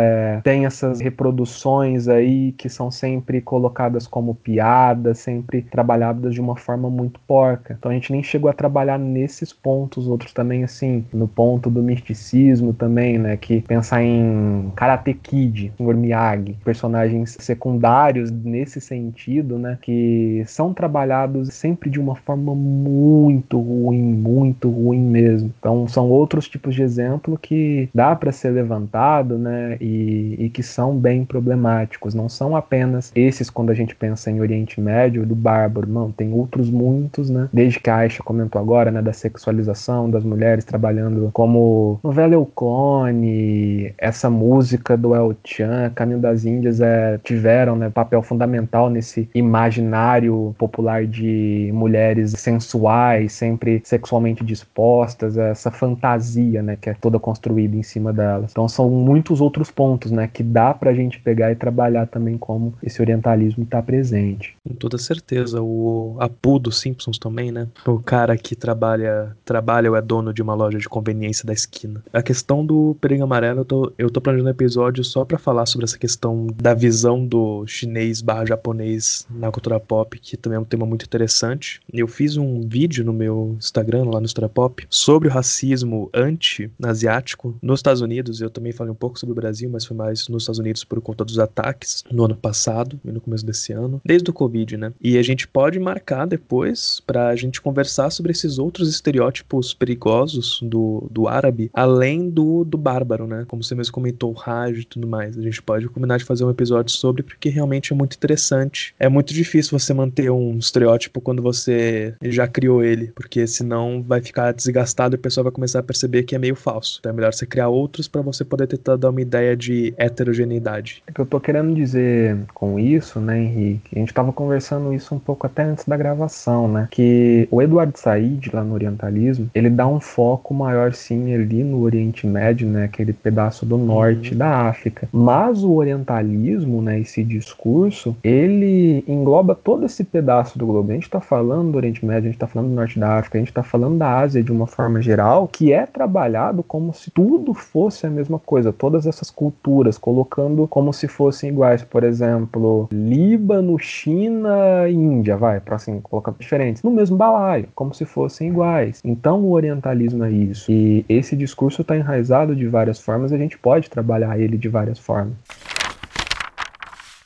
é, tem essas reproduções aí que são sempre colocadas como piadas, sempre trabalhadas de uma forma muito porca. Então a gente nem chegou a trabalhar nesses pontos, outros também assim, no ponto do misticismo também, né? Que pensar em Karate Kid. Miyagi, personagens secundários nesse sentido, né? Que são trabalhados sempre de uma forma muito ruim, muito ruim mesmo. Então são outros tipos de exemplo que dá para ser levantado, né? E, e que são bem problemáticos. Não são apenas esses quando a gente pensa em Oriente Médio do bárbaro, não. Tem outros muitos, né? Desde que a Aisha comentou agora, né? Da sexualização das mulheres trabalhando como novela El Clone, essa música do El Chan, Caminho das Índias, é, tiveram né, papel fundamental nesse imaginário popular de mulheres sensuais, sempre sexualmente dispostas, essa fantasia, né, que é toda construída em cima delas. Então são muitos outros pontos, né, que dá pra gente pegar e trabalhar também como esse orientalismo está presente. Com toda certeza, o Apu dos Simpsons também, né? O cara que trabalha, trabalha ou é dono de uma loja de conveniência da esquina. A questão do perigo amarelo, eu tô, eu tô planejando um episódio só para falar sobre essa questão da visão do chinês barra japonês na cultura pop, que também é um tema muito interessante. Eu fiz um vídeo no meu Instagram, lá no História Pop, sobre o racismo anti-asiático nos Estados Unidos. Eu também falei um pouco sobre o Brasil, mas foi mais nos Estados Unidos por conta dos ataques no ano passado e no começo desse ano, desde o Covid, né? E a gente pode marcar depois pra gente conversar sobre esses outros estereótipos perigosos do, do árabe, além do, do bárbaro, né? Como você mesmo comentou, o Raj e tudo mais. A gente pode combinar de fazer um episódio sobre, porque realmente é muito interessante. É muito difícil você manter um estereótipo quando você já criou ele, porque senão vai ficar desgastado e o pessoal vai começar a perceber que é meio falso. Então é melhor você criar outros para você poder tentar dar uma ideia de heterogeneidade. É que eu tô querendo dizer com isso, né, Henrique? A gente tava conversando isso um pouco até antes da gravação, né? Que o Eduardo Said, lá no Orientalismo, ele dá um foco maior sim ali no Oriente Médio, né? Aquele pedaço do norte uhum. da África. Mas o orientalismo, né, esse discurso, ele engloba todo esse pedaço do globo. A gente está falando do Oriente Médio, a gente está falando do norte da África, a gente está falando da Ásia de uma forma geral, que é trabalhado como se tudo fosse a mesma coisa, todas essas culturas, colocando como se fossem iguais. Por exemplo, Líbano, China Índia, vai, para assim, colocar diferentes, no mesmo balaio, como se fossem iguais. Então o orientalismo é isso. E esse discurso está enraizado de várias formas, a gente pode trabalhar ele de várias formas.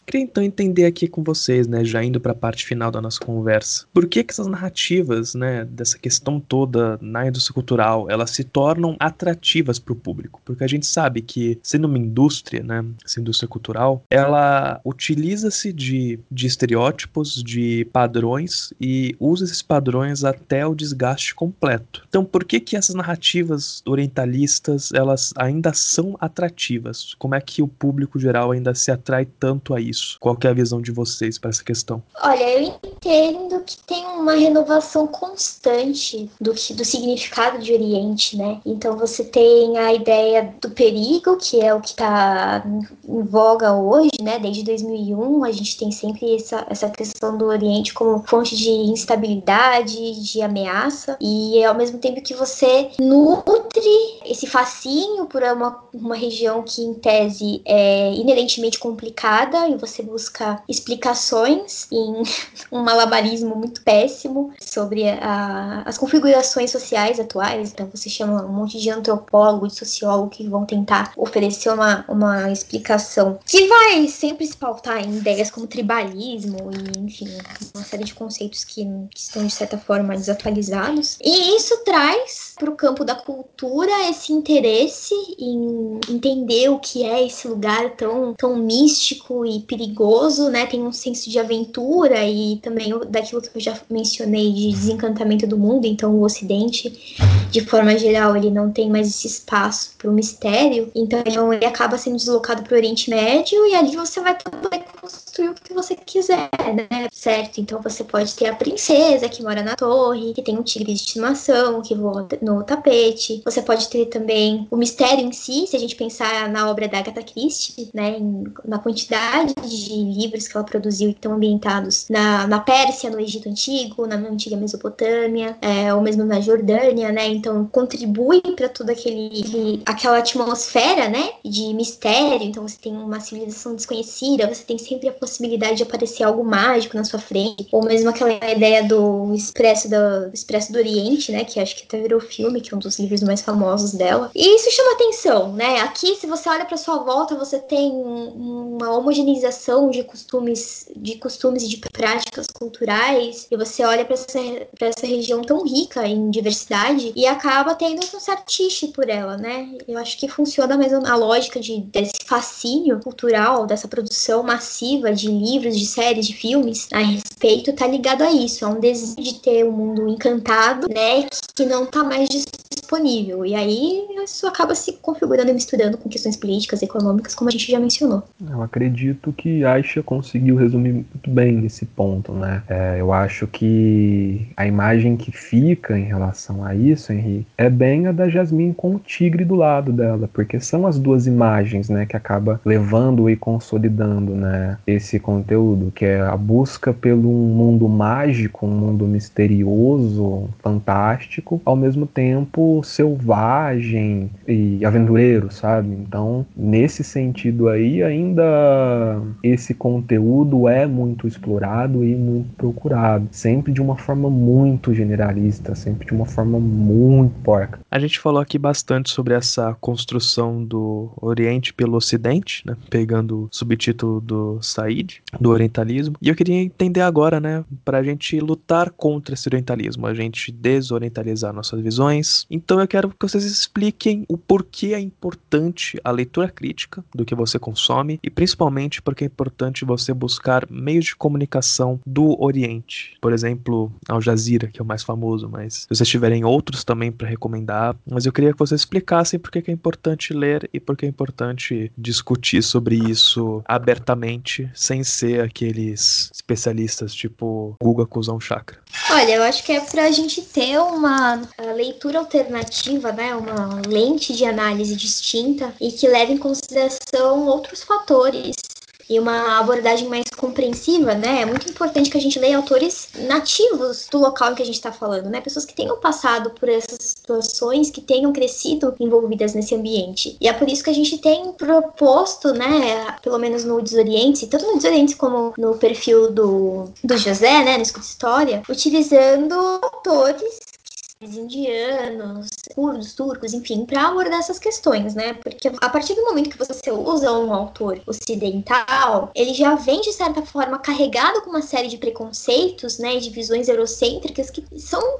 Queria então entender aqui com vocês, né, já indo para a parte final da nossa conversa, por que, que essas narrativas, né, dessa questão toda na indústria cultural, elas se tornam atrativas para o público? Porque a gente sabe que, sendo uma indústria, né, essa indústria cultural, ela utiliza-se de, de estereótipos, de padrões e usa esses padrões até o desgaste completo. Então, por que que essas narrativas orientalistas, elas ainda são atrativas? Como é que o público geral ainda se atrai tanto a isso? Isso? Qual é a visão de vocês para essa questão? Olha, eu entendo que tem uma renovação constante do, do significado de Oriente, né? Então você tem a ideia do perigo, que é o que está em voga hoje, né? Desde 2001 a gente tem sempre essa, essa questão do Oriente como fonte de instabilidade, de ameaça, e ao mesmo tempo que você nutre esse fascínio por uma, uma região que em tese é inerentemente complicada e você busca explicações em um malabarismo muito péssimo sobre a, as configurações sociais atuais. Então você chama um monte de antropólogo, de sociólogo que vão tentar oferecer uma, uma explicação que vai sempre se pautar em ideias como tribalismo e, enfim, uma série de conceitos que, que estão de certa forma desatualizados. E isso traz para o campo da cultura esse interesse em entender o que é esse lugar tão, tão místico e perigoso, né? Tem um senso de aventura e também daquilo que eu já mencionei de desencantamento do mundo. Então, o Ocidente, de forma geral, ele não tem mais esse espaço para o mistério. Então, ele acaba sendo deslocado para o Oriente Médio e ali você vai construir o que você quiser, né? Certo? Então você pode ter a princesa que mora na torre, que tem um tigre de estimação, que voa no tapete. Você pode ter também o mistério em si, se a gente pensar na obra da Agatha Christie, né? Na quantidade de livros que ela produziu e estão ambientados na, na Pérsia, no Egito Antigo, na antiga Mesopotâmia, é, ou mesmo na Jordânia, né? Então contribui para toda aquele, aquela atmosfera, né? De mistério. Então você tem uma civilização desconhecida, você tem sempre a possibilidade de aparecer algo mágico na sua frente, ou mesmo aquela ideia do Expresso do, Expresso do Oriente, né? Que acho que até virou filme, que é um dos livros mais famosos dela. E isso chama atenção, né? Aqui, se você olha para sua volta, você tem uma homogeneização de costumes, de costumes e de práticas culturais, e você olha para essa, essa região tão rica em diversidade e acaba tendo um certo por ela, né? Eu acho que funciona mesmo a lógica de, desse fascínio cultural, dessa produção massiva de livros, de séries, de filmes a respeito, tá ligado a isso, a um desejo de ter um mundo encantado, né, que não tá mais disponível. E aí isso acaba se configurando e misturando com questões políticas, econômicas, como a gente já mencionou. Eu acredito que Aisha conseguiu resumir muito bem esse ponto, né? É, eu acho que a imagem que fica em relação a isso, Henrique, é bem a da Jasmine com o tigre do lado dela, porque são as duas imagens, né, que acaba levando e consolidando, né, esse conteúdo, que é a busca pelo mundo mágico, um mundo misterioso, fantástico, ao mesmo tempo selvagem e aventureiro, sabe? Então, nesse sentido aí, ainda esse conteúdo é muito explorado e muito procurado, sempre de uma forma muito generalista, sempre de uma forma muito porca. A gente falou aqui bastante sobre essa construção do Oriente pelo Ocidente, né? Pegando o subtítulo do Said, do orientalismo. E eu queria entender agora, né, para a gente lutar contra esse orientalismo, a gente desorientalizar nossas visões. Então eu quero que vocês expliquem o porquê é importante a leitura crítica do que você consome e principalmente porque é importante você buscar meios de comunicação do Oriente. Por exemplo, Al Jazeera, que é o mais famoso, mas se vocês tiverem outros também para recomendar, mas eu queria que vocês explicassem por que é importante ler e por que é importante discutir sobre isso abertamente, sem ser aqueles especialistas tipo Guga Cusão Chakra. Olha, eu acho que é para a gente ter uma leitura alternativa, né, uma lente de análise distinta e que leve em consideração outros fatores e uma abordagem mais compreensiva, né? É muito importante que a gente leia autores nativos do local em que a gente está falando, né? Pessoas que tenham passado por essas situações, que tenham crescido envolvidas nesse ambiente. E é por isso que a gente tem proposto, né? Pelo menos no Desoriente, tanto no Desoriente como no perfil do, do José, né? No Escuta História, utilizando autores indianos, curdos, turcos, enfim, para abordar essas questões, né? Porque a partir do momento que você usa um autor ocidental, ele já vem de certa forma carregado com uma série de preconceitos, né, de visões eurocêntricas que são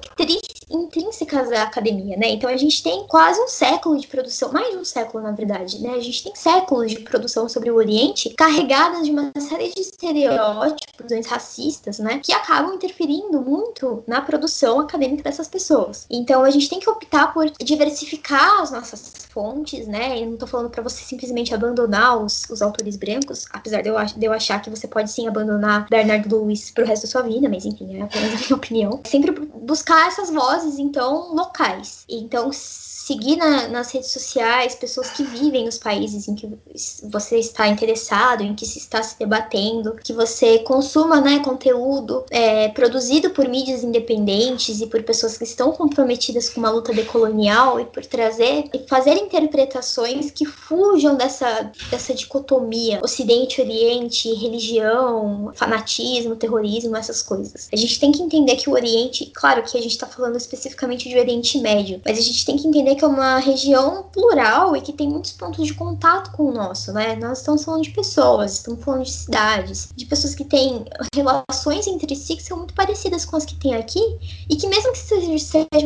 intrínsecas à academia, né? Então a gente tem quase um século de produção, mais de um século na verdade, né? A gente tem séculos de produção sobre o Oriente carregadas de uma série de estereótipos racistas, né, que acabam interferindo muito na produção acadêmica dessas pessoas. Então a gente tem que optar por diversificar as nossas fontes, né? Eu não tô falando para você simplesmente abandonar os, os autores brancos, apesar de eu, de eu achar que você pode sim abandonar Bernard Lewis pro resto da sua vida, mas enfim, é apenas a minha opinião. Sempre buscar essas vozes, então, locais. Então, seguir na, nas redes sociais pessoas que vivem nos países em que você está interessado, em que se está se debatendo, que você consuma né, conteúdo é, produzido por mídias independentes e por pessoas que estão comprometidas com uma luta decolonial e por trazer e fazer interpretações que fujam dessa, dessa dicotomia Ocidente-Oriente, religião, fanatismo, terrorismo, essas coisas. A gente tem que entender que o Oriente, claro que a gente está falando especificamente de Oriente Médio, mas a gente tem que entender que é uma região plural e que tem muitos pontos de contato com o nosso, né? Nós estamos falando de pessoas, estamos falando de cidades, de pessoas que têm relações entre si que são muito parecidas com as que tem aqui e que mesmo que sejam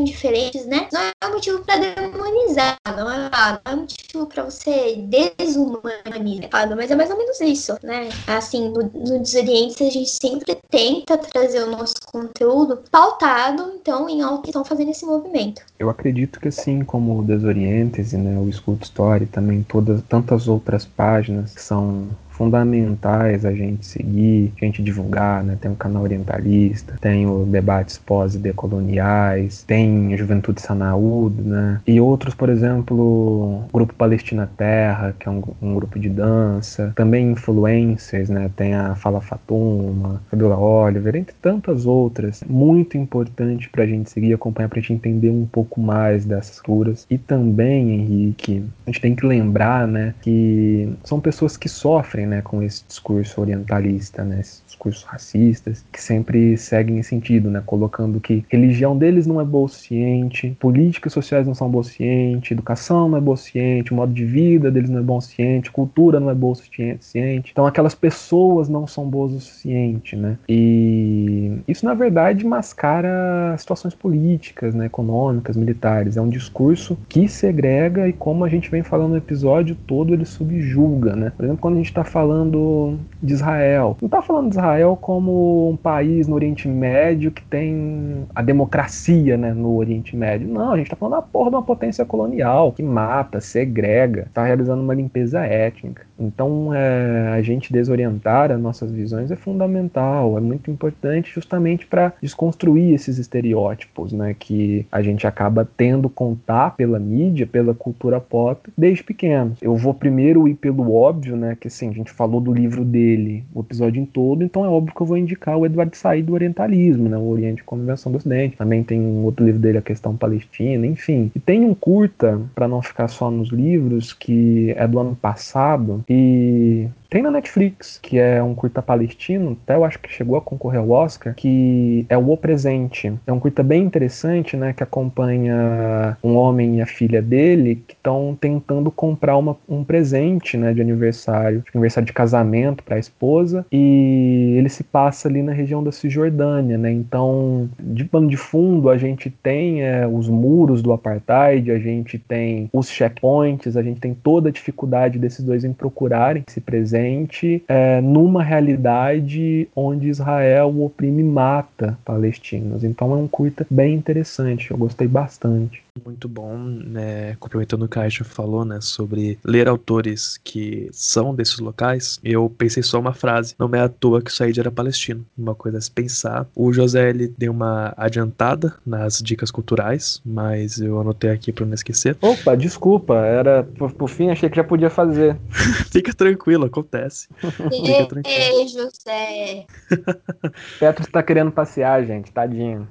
diferentes, né? Não é motivo para demonizar, não é, não é motivo para você desumanizar, mas é mais ou menos isso, né? Assim, no, no Desoriente a gente sempre tenta trazer o nosso conteúdo pautado, então, em algo que estão fazendo esse movimento. Eu acredito que assim, como o Desorientes, né, o School Story, também todas tantas outras páginas que são fundamentais a gente seguir, a gente divulgar, né? Tem o canal orientalista, tem o debates pós-decoloniais, tem Juventude Sanaúd, né? E outros, por exemplo, o Grupo Palestina Terra, que é um, um grupo de dança, também influencers, né? Tem a Fala Fatuma, Fabiola Oliver, entre tantas outras. Muito importante para a gente seguir e acompanhar, para a gente entender um pouco mais dessas curas. E também, Henrique, a gente tem que lembrar, né, que são pessoas que sofrem, né, com esse discurso orientalista, né, esses discursos racistas, que sempre seguem esse sentido, né, colocando que religião deles não é bolciente, políticas sociais não são bolciente, educação não é bolciente, o modo de vida deles não é bolciente, cultura não é bolciente. Então aquelas pessoas não são boas o suficiente, né? E isso na verdade mascara situações políticas, né, econômicas, militares. É um discurso que segrega e como a gente vem falando no episódio todo, ele subjuga, né? Por exemplo, quando a gente está falando de Israel, não está falando de Israel como um país no Oriente Médio que tem a democracia, né, no Oriente Médio. Não, a gente está falando da porra de uma potência colonial que mata, segrega, está realizando uma limpeza étnica. Então, é, a gente desorientar as nossas visões é fundamental, é muito importante justamente para desconstruir esses estereótipos, né, que a gente acaba tendo contar pela mídia, pela cultura pop desde pequenos. Eu vou primeiro ir pelo óbvio, né, que assim, a gente falou do livro dele o episódio em todo, então é óbvio que eu vou indicar o Eduardo Said do Orientalismo, né, o Oriente como Invenção do Ocidente. Também tem um outro livro dele, A Questão Palestina, enfim. E tem um curta, para não ficar só nos livros, que é do ano passado, e tem na Netflix, que é um curta palestino, até eu acho que chegou a concorrer ao Oscar, que é o O Presente. É um curta bem interessante, né, que acompanha um homem e a filha dele que estão tentando comprar uma, um presente, né, de aniversário, de aniversário de casamento para a esposa, e ele se passa ali na região da Cisjordânia, né? Então, de pano de fundo, a gente tem é, os muros do apartheid, a gente tem os checkpoints, a gente tem toda a dificuldade desses dois em procurarem presente presente é, numa realidade onde Israel oprime e mata palestinos. Então é um curta bem interessante, eu gostei bastante. Muito bom, né? Complementando o que a Aisha falou, né? Sobre ler autores que são desses locais, eu pensei só uma frase. Não é à toa que o Said era palestino. Uma coisa a se pensar. O José, ele deu uma adiantada nas dicas culturais, mas eu anotei aqui para não esquecer. Opa, desculpa. Era, por, por fim, achei que já podia fazer. Fica tranquilo, acontece. Fica tranquilo. Ei, José. Petro está querendo passear, gente. Tadinho.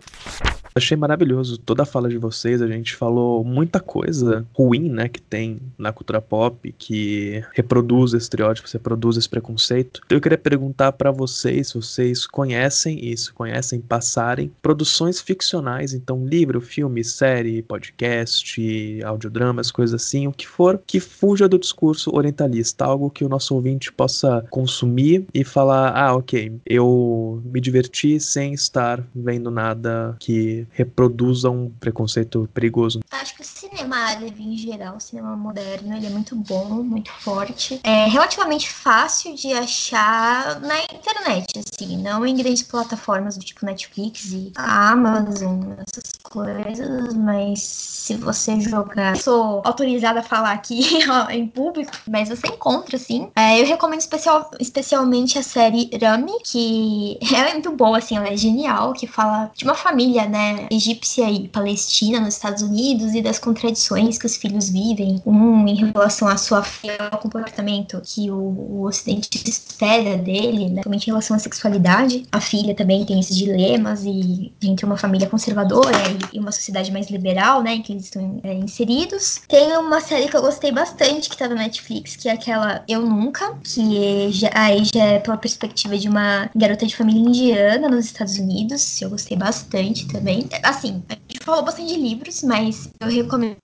Achei maravilhoso toda a fala de vocês. A gente falou muita coisa ruim, né, que tem na cultura pop, que reproduz estereótipos, reproduz esse preconceito. Eu queria perguntar para vocês se vocês conhecem isso, conhecem passarem produções ficcionais, então livro, filme, série, podcast, audiodramas, coisas assim, o que for, que fuja do discurso orientalista, algo que o nosso ouvinte possa consumir e falar: ah, ok, eu me diverti sem estar vendo nada que reproduza um preconceito perigoso. Acho que o cinema árabe em geral, o cinema moderno, ele é muito bom, muito forte. É relativamente fácil de achar na internet, assim, não em grandes plataformas do tipo Netflix e Amazon, essas coisas, mas se você jogar. Sou autorizada a falar aqui em público, mas você encontra, sim. É, eu recomendo especial, especialmente a série Rami, que é muito boa, assim, ela é genial, que fala de uma família, né, egípcia e palestina nos Estados Unidos e das contradições que os filhos vivem, um em relação à sua fé, ao comportamento que o, o Ocidente espera dele, né, em relação à sexualidade. A filha também tem esses dilemas e entre uma família conservadora e, uma sociedade mais liberal, né, em que eles estão é, inseridos. Tem uma série que eu gostei bastante que tá na Netflix, que é aquela Eu Nunca, que já, aí já é pela perspectiva de uma garota de família indiana nos Estados Unidos. Eu gostei bastante também assim, a falou bastante de livros, mas eu recomendo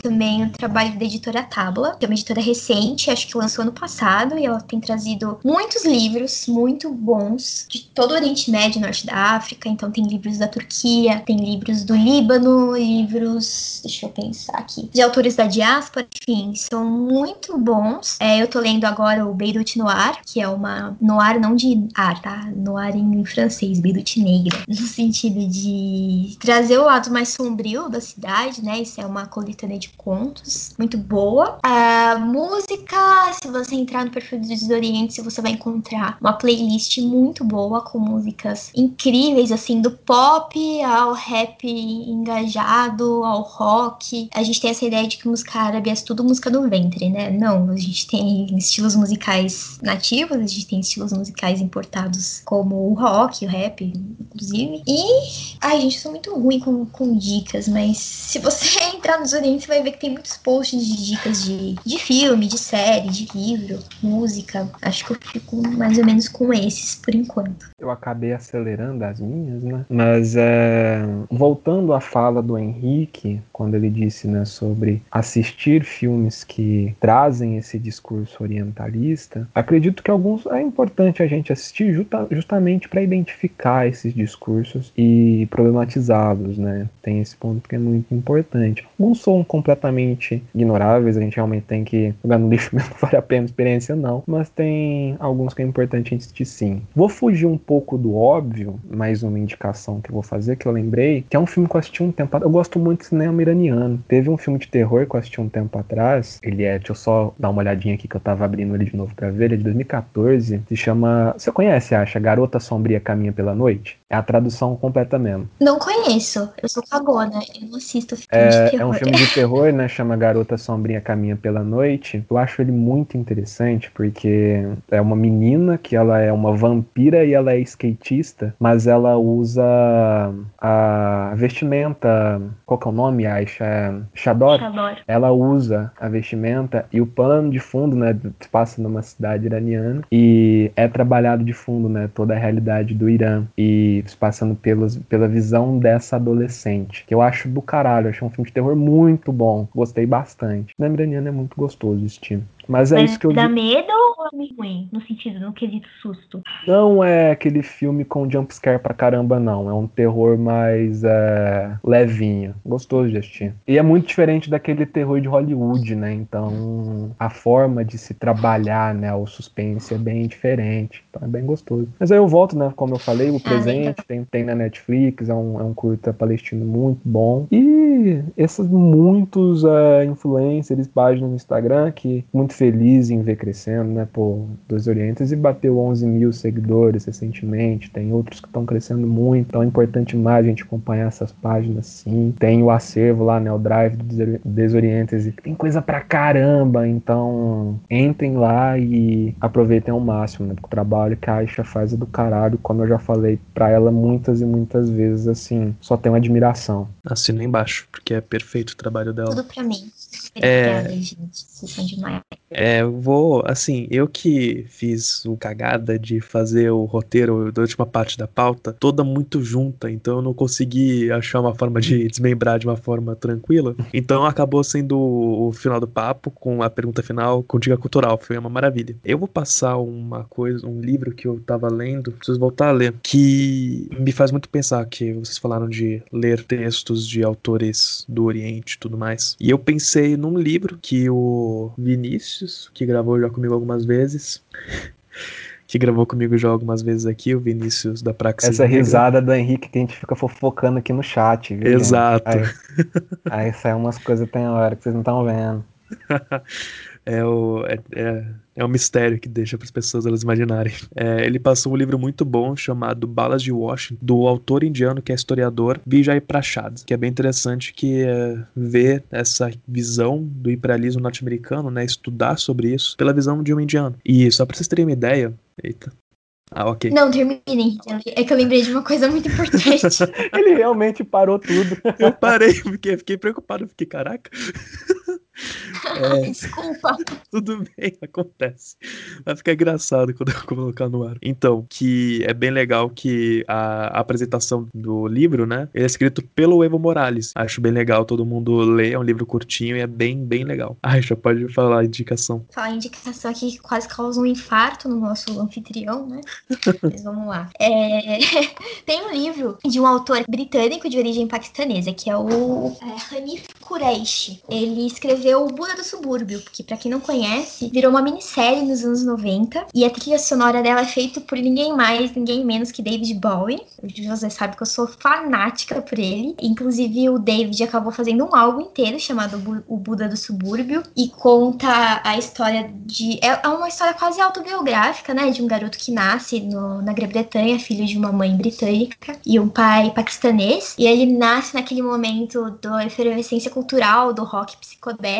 também o trabalho da editora Tábula, que é uma editora recente, acho que lançou ano passado, e ela tem trazido muitos livros muito bons de todo o Oriente Médio, Norte da África. Então tem livros da Turquia, tem livros do Líbano, livros, deixa eu pensar aqui, de autores da diáspora, enfim, são muito bons. É, eu tô lendo agora o Beirut Noir, que é uma noir não de ar, tá? Noir em francês, Beirut Negra, no sentido de trazer o lado mais sombrio da cidade, né? Isso é uma coletânea de contos muito boa. A música, se você entrar no perfil do Desoriente, você vai encontrar uma playlist muito boa com músicas incríveis, assim, do pop ao rap engajado, ao rock. A gente tem essa ideia de que música árabe é tudo música do ventre, né? Não, a gente tem estilos musicais nativos, a gente tem estilos musicais importados como o rock, o rap, inclusive. E, ai, gente, eu sou muito ruim com, com dicas, mas se você entrar nos orientes, você vai ver que tem muitos posts de dicas de, de filme, de série, de livro, música. Acho que eu fico mais ou menos com esses por enquanto. Eu acabei acelerando as minhas, né? Mas é, voltando à fala do Henrique, quando ele disse né, sobre assistir filmes que trazem esse discurso orientalista, acredito que alguns é importante a gente assistir justa, justamente para identificar esses discursos e problematizá-los, né? Tem esse ponto que é muito importante. Alguns são completamente ignoráveis, a gente realmente tem que jogar no lixo mesmo, vale a pena a experiência, não. Mas tem alguns que é importante assistir sim. Vou fugir um pouco do óbvio, mais uma indicação que eu vou fazer, que eu lembrei, que é um filme que eu assisti um tempo Eu gosto muito de cinema iraniano. Teve um filme de terror que eu assisti um tempo atrás. Ele é, deixa eu só dar uma olhadinha aqui que eu tava abrindo ele de novo pra ver. Ele é de 2014. Se chama. Você conhece, acha? Garota Sombria Caminha pela Noite? É a tradução completa mesmo. Não conheço. Eu sou cagona. Eu não assisto filme é, de terror. É um filme de terror, né? Chama Garota Sombria Caminha pela Noite. Eu acho ele muito interessante porque é uma menina que ela é uma vampira e ela é skatista, mas ela usa a vestimenta. Qual que é o nome, Aisha? É Shador. Shador. Ela usa a vestimenta e o pano de fundo, né? Passa numa cidade iraniana e é trabalhado de fundo, né? Toda a realidade do Irã e passando pelos, pela visão dessa adolescente, que eu acho do caralho. Eu acho um filme de terror muito bom. Gostei bastante. O iraniano é muito gostoso esse time. Mas é Mas isso que eu dá medo ou é ruim? No sentido, no quesito susto? Não é aquele filme com jumpscare pra caramba, não. É um terror mais é, levinho. Gostoso de assistir. E é muito diferente daquele terror de Hollywood, né? Então a forma de se trabalhar, né? O suspense é bem diferente. Então é bem gostoso. Mas aí eu volto, né? Como eu falei, o presente tem, tem na Netflix, é um, é um curta palestino muito bom. E esses muitos é, influencers, páginas no Instagram que muito feliz em ver crescendo, né? Pô, Dois Orientes e bateu 11 mil seguidores recentemente. Tem outros que estão crescendo muito. Então é importante mais a gente acompanhar essas páginas, sim. Tem o acervo lá, né? O Drive do Desorientes. E tem coisa pra caramba. Então entrem lá e aproveitem ao máximo, né? Porque o trabalho que a Aisha faz é do caralho. Como eu já falei pra ela muitas e muitas vezes, assim, só tenho admiração. Assina embaixo, porque é perfeito o trabalho dela. Tudo pra mim. É. Obrigada, gente. Vocês são demais. É, eu vou, assim, eu que fiz o cagada de fazer o roteiro da última parte da pauta, toda muito junta, então eu não consegui achar uma forma de desmembrar de uma forma tranquila. Então acabou sendo o final do papo com a pergunta final com dica cultural, foi uma maravilha. Eu vou passar uma coisa, um livro que eu tava lendo, preciso voltar a ler, que me faz muito pensar que vocês falaram de ler textos de autores do Oriente e tudo mais. E eu pensei num livro que o Vinícius que gravou já comigo algumas vezes. que gravou comigo já algumas vezes aqui, o Vinícius da Praxis. Essa risada do Henrique que a gente fica fofocando aqui no chat, viu? Exato. Aí, aí sai umas coisas tem hora que vocês não estão vendo. é, o, é, é, é um mistério que deixa para as pessoas elas imaginarem. É, ele passou um livro muito bom chamado Balas de Washington, do autor indiano que é historiador Vijay Prashad, que é bem interessante que é, ver essa visão do imperialismo norte-americano, né, estudar sobre isso pela visão de um indiano. E só para vocês terem uma ideia, eita, ah, ok. Não, terminem. É que eu lembrei de uma coisa muito importante. Ele realmente parou tudo. Eu parei, porque fiquei preocupado. Fiquei, caraca. É, Desculpa. Tudo bem, acontece. Vai ficar engraçado quando eu colocar no ar. Então, que é bem legal que a apresentação do livro, né? Ele é escrito pelo Evo Morales. Acho bem legal todo mundo ler. É um livro curtinho e é bem, bem legal. Ai, já pode falar a indicação. Falar a indicação aqui que quase causa um infarto no nosso anfitrião, né? Mas vamos lá. É... Tem um livro de um autor britânico de origem paquistanesa, que é o é, Hanif Kureishi. Ele escreveu O Buda do Subúrbio, porque para quem não conhece, virou uma minissérie nos anos 90 e a trilha sonora dela é feita por ninguém mais, ninguém menos que David Bowie. Você sabe que eu sou fanática por ele. Inclusive, o David acabou fazendo um álbum inteiro chamado O Buda do Subúrbio e conta a história de. É, é uma história quase autobiográfica, né? De um garoto que nasce no, na Grã-Bretanha, filho de uma mãe britânica e um pai paquistanês. E ele nasce naquele momento da efervescência cultural do rock psicodélico,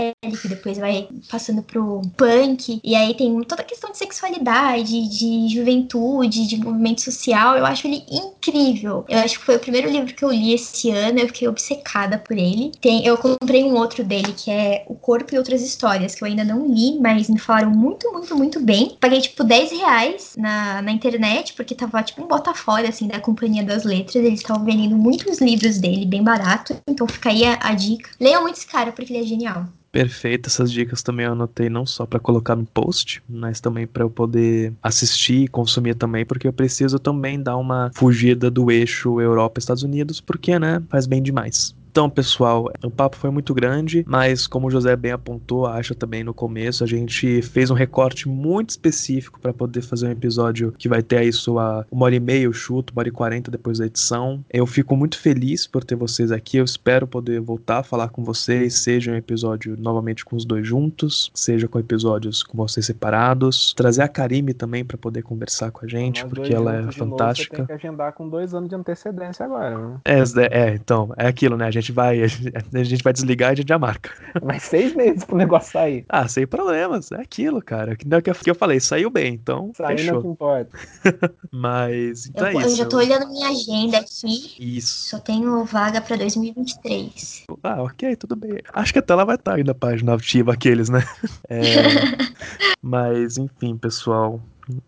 depois vai passando pro punk. E aí tem toda a questão de sexualidade, de juventude, de movimento social. Eu acho ele incrível. Eu acho que foi o primeiro livro que eu li esse ano, eu fiquei obcecada por ele. Tem, eu comprei um outro dele que é O Corpo e Outras Histórias, que eu ainda não li, mas me falaram muito, muito, muito bem. Paguei tipo 10 reais na, na internet, porque tava tipo um bota fora assim da Companhia das Letras. Eles estavam vendendo muitos livros dele, bem barato. Então fica aí a, a dica. Leiam muito esse cara, porque ele é genial. Perfeito, essas dicas também eu anotei não só para colocar no post, mas também para eu poder assistir e consumir também, porque eu preciso também dar uma fugida do eixo Europa-Estados Unidos, porque, né, faz bem demais. Então, pessoal, o papo foi muito grande, mas como o José bem apontou, acho também no começo, a gente fez um recorte muito específico para poder fazer um episódio que vai ter aí sua uma hora e meia, eu chuto, uma hora e quarenta depois da edição. Eu fico muito feliz por ter vocês aqui, eu espero poder voltar a falar com vocês, seja um episódio novamente com os dois juntos, seja com episódios com vocês separados, trazer a Karime também para poder conversar com a gente, Nós porque ela é de novo, fantástica. Você tem que agendar com dois anos de antecedência agora, né? É, é, então, é aquilo, né? A gente vai, a gente, a gente vai desligar e a gente já marca. Mais seis meses pro negócio sair. Ah, sem problemas, é aquilo, cara. Que, que, eu, que eu falei, saiu bem, então não fechou. que importa. Mas, então Eu, é eu isso. já tô olhando minha agenda aqui. Isso. Só tenho vaga pra 2023. Ah, ok, tudo bem. Acho que até ela vai estar aí na página ativa aqueles, né? É, mas, enfim, pessoal.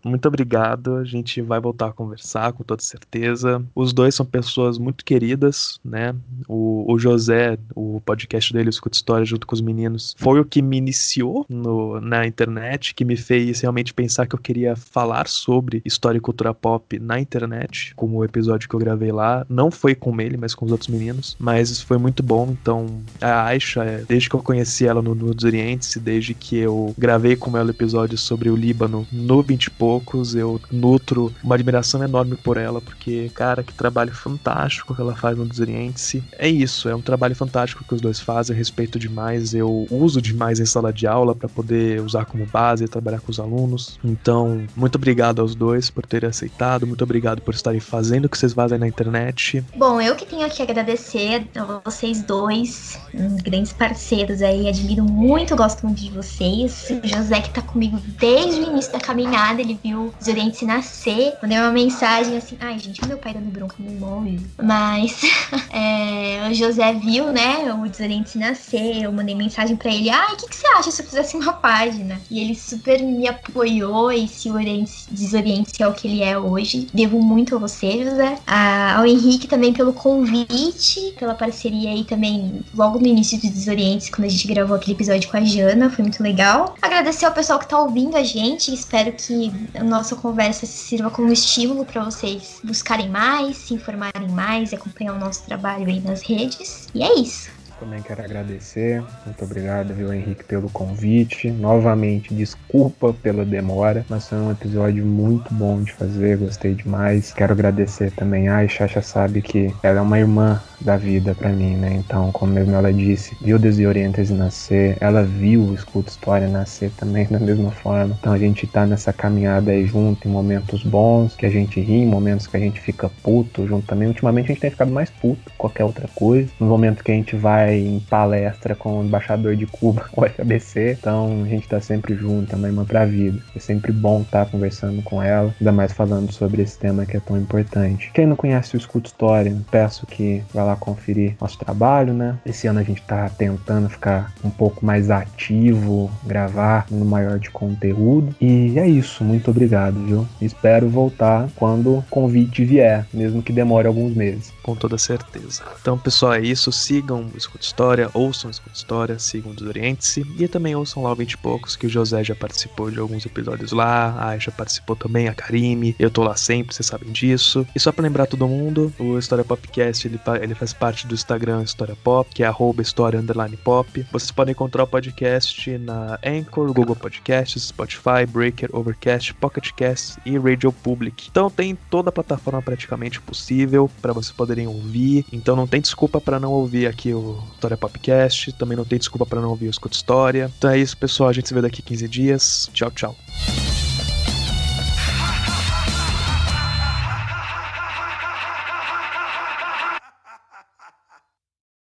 Muito obrigado. A gente vai voltar a conversar com toda certeza. Os dois são pessoas muito queridas, né? O, o José, o podcast dele, o Escuta História, junto com os meninos, foi o que me iniciou no, na internet, que me fez realmente pensar que eu queria falar sobre história e cultura pop na internet, como o episódio que eu gravei lá. Não foi com ele, mas com os outros meninos. Mas foi muito bom. Então, a Aisha, é, desde que eu conheci ela no, no Orientes, desde que eu gravei com ela episódios sobre o Líbano no 20 e poucos, eu nutro uma admiração enorme por ela, porque, cara, que trabalho fantástico que ela faz no dos Orientes. É isso, é um trabalho fantástico que os dois fazem, respeito demais, eu uso demais em sala de aula para poder usar como base e trabalhar com os alunos. Então, muito obrigado aos dois por terem aceitado, muito obrigado por estarem fazendo o que vocês fazem na internet. Bom, eu que tenho que agradecer a vocês dois, uns grandes parceiros aí, admiro muito, gosto muito de vocês. O José que tá comigo desde o início da caminhada, ele viu os Orientes nascer. Mandei uma mensagem assim, ai gente, meu pai dando bronca no viu? Mas é, o José viu, né, o Desoriente nascer, eu mandei mensagem pra ele, ai, o que, que você acha se eu fizesse uma página? E ele super me apoiou e se o Oriente, Desoriente é o que ele é hoje. Devo muito a você, José. A- ao Henrique também pelo convite, pela parceria aí também, logo no início do Desorientes, quando a gente gravou aquele episódio com a Jana, foi muito legal. Agradecer ao pessoal que tá ouvindo a gente, espero que a nossa conversa sirva como estímulo para vocês buscarem mais, se informarem mais e acompanhar o nosso trabalho aí nas redes. E é isso. Também quero agradecer. Muito obrigado, viu, Henrique, pelo convite. Novamente, desculpa pela demora, mas foi um episódio muito bom de fazer, gostei demais. Quero agradecer também a Aisha sabe que ela é uma irmã da vida pra mim, né? Então, como mesmo ela disse, viu Desorientes nascer, ela viu o Escuta História nascer também da mesma forma. Então a gente tá nessa caminhada aí junto em momentos bons, que a gente ri, em momentos que a gente fica puto junto também. Ultimamente a gente tem ficado mais puto que qualquer outra coisa. No momento que a gente vai em palestra com o embaixador de Cuba, o FABC, então a gente tá sempre junto, é uma irmã pra vida. É sempre bom estar conversando com ela, ainda mais falando sobre esse tema que é tão importante. Quem não conhece o Escuta História, peço que vá lá conferir nosso trabalho, né? Esse ano a gente tá tentando ficar um pouco mais ativo, gravar no maior de conteúdo. E é isso, muito obrigado, viu? Espero voltar quando o convite vier, mesmo que demore alguns meses. Com toda certeza. Então, pessoal, é isso. Sigam o Escuta História, ouçam Escuta História, sigam Desoriente-se e também ouçam lá o 20 e poucos, que o José já participou de alguns episódios lá, a Aisha participou também, a Karime, eu tô lá sempre, vocês sabem disso. E só pra lembrar todo mundo, o História Popcast ele, ele faz parte do Instagram História Pop, que é arroba história underline pop. Vocês podem encontrar o podcast na Anchor, Google Podcasts, Spotify, Breaker, Overcast, Pocket Cast e Radio Public. Então tem toda a plataforma praticamente possível para vocês poderem ouvir. Então não tem desculpa para não ouvir aqui o História Popcast, também não tem desculpa para não ouvir o Escuta História. Então é isso, pessoal. A gente se vê daqui 15 dias. Tchau, tchau.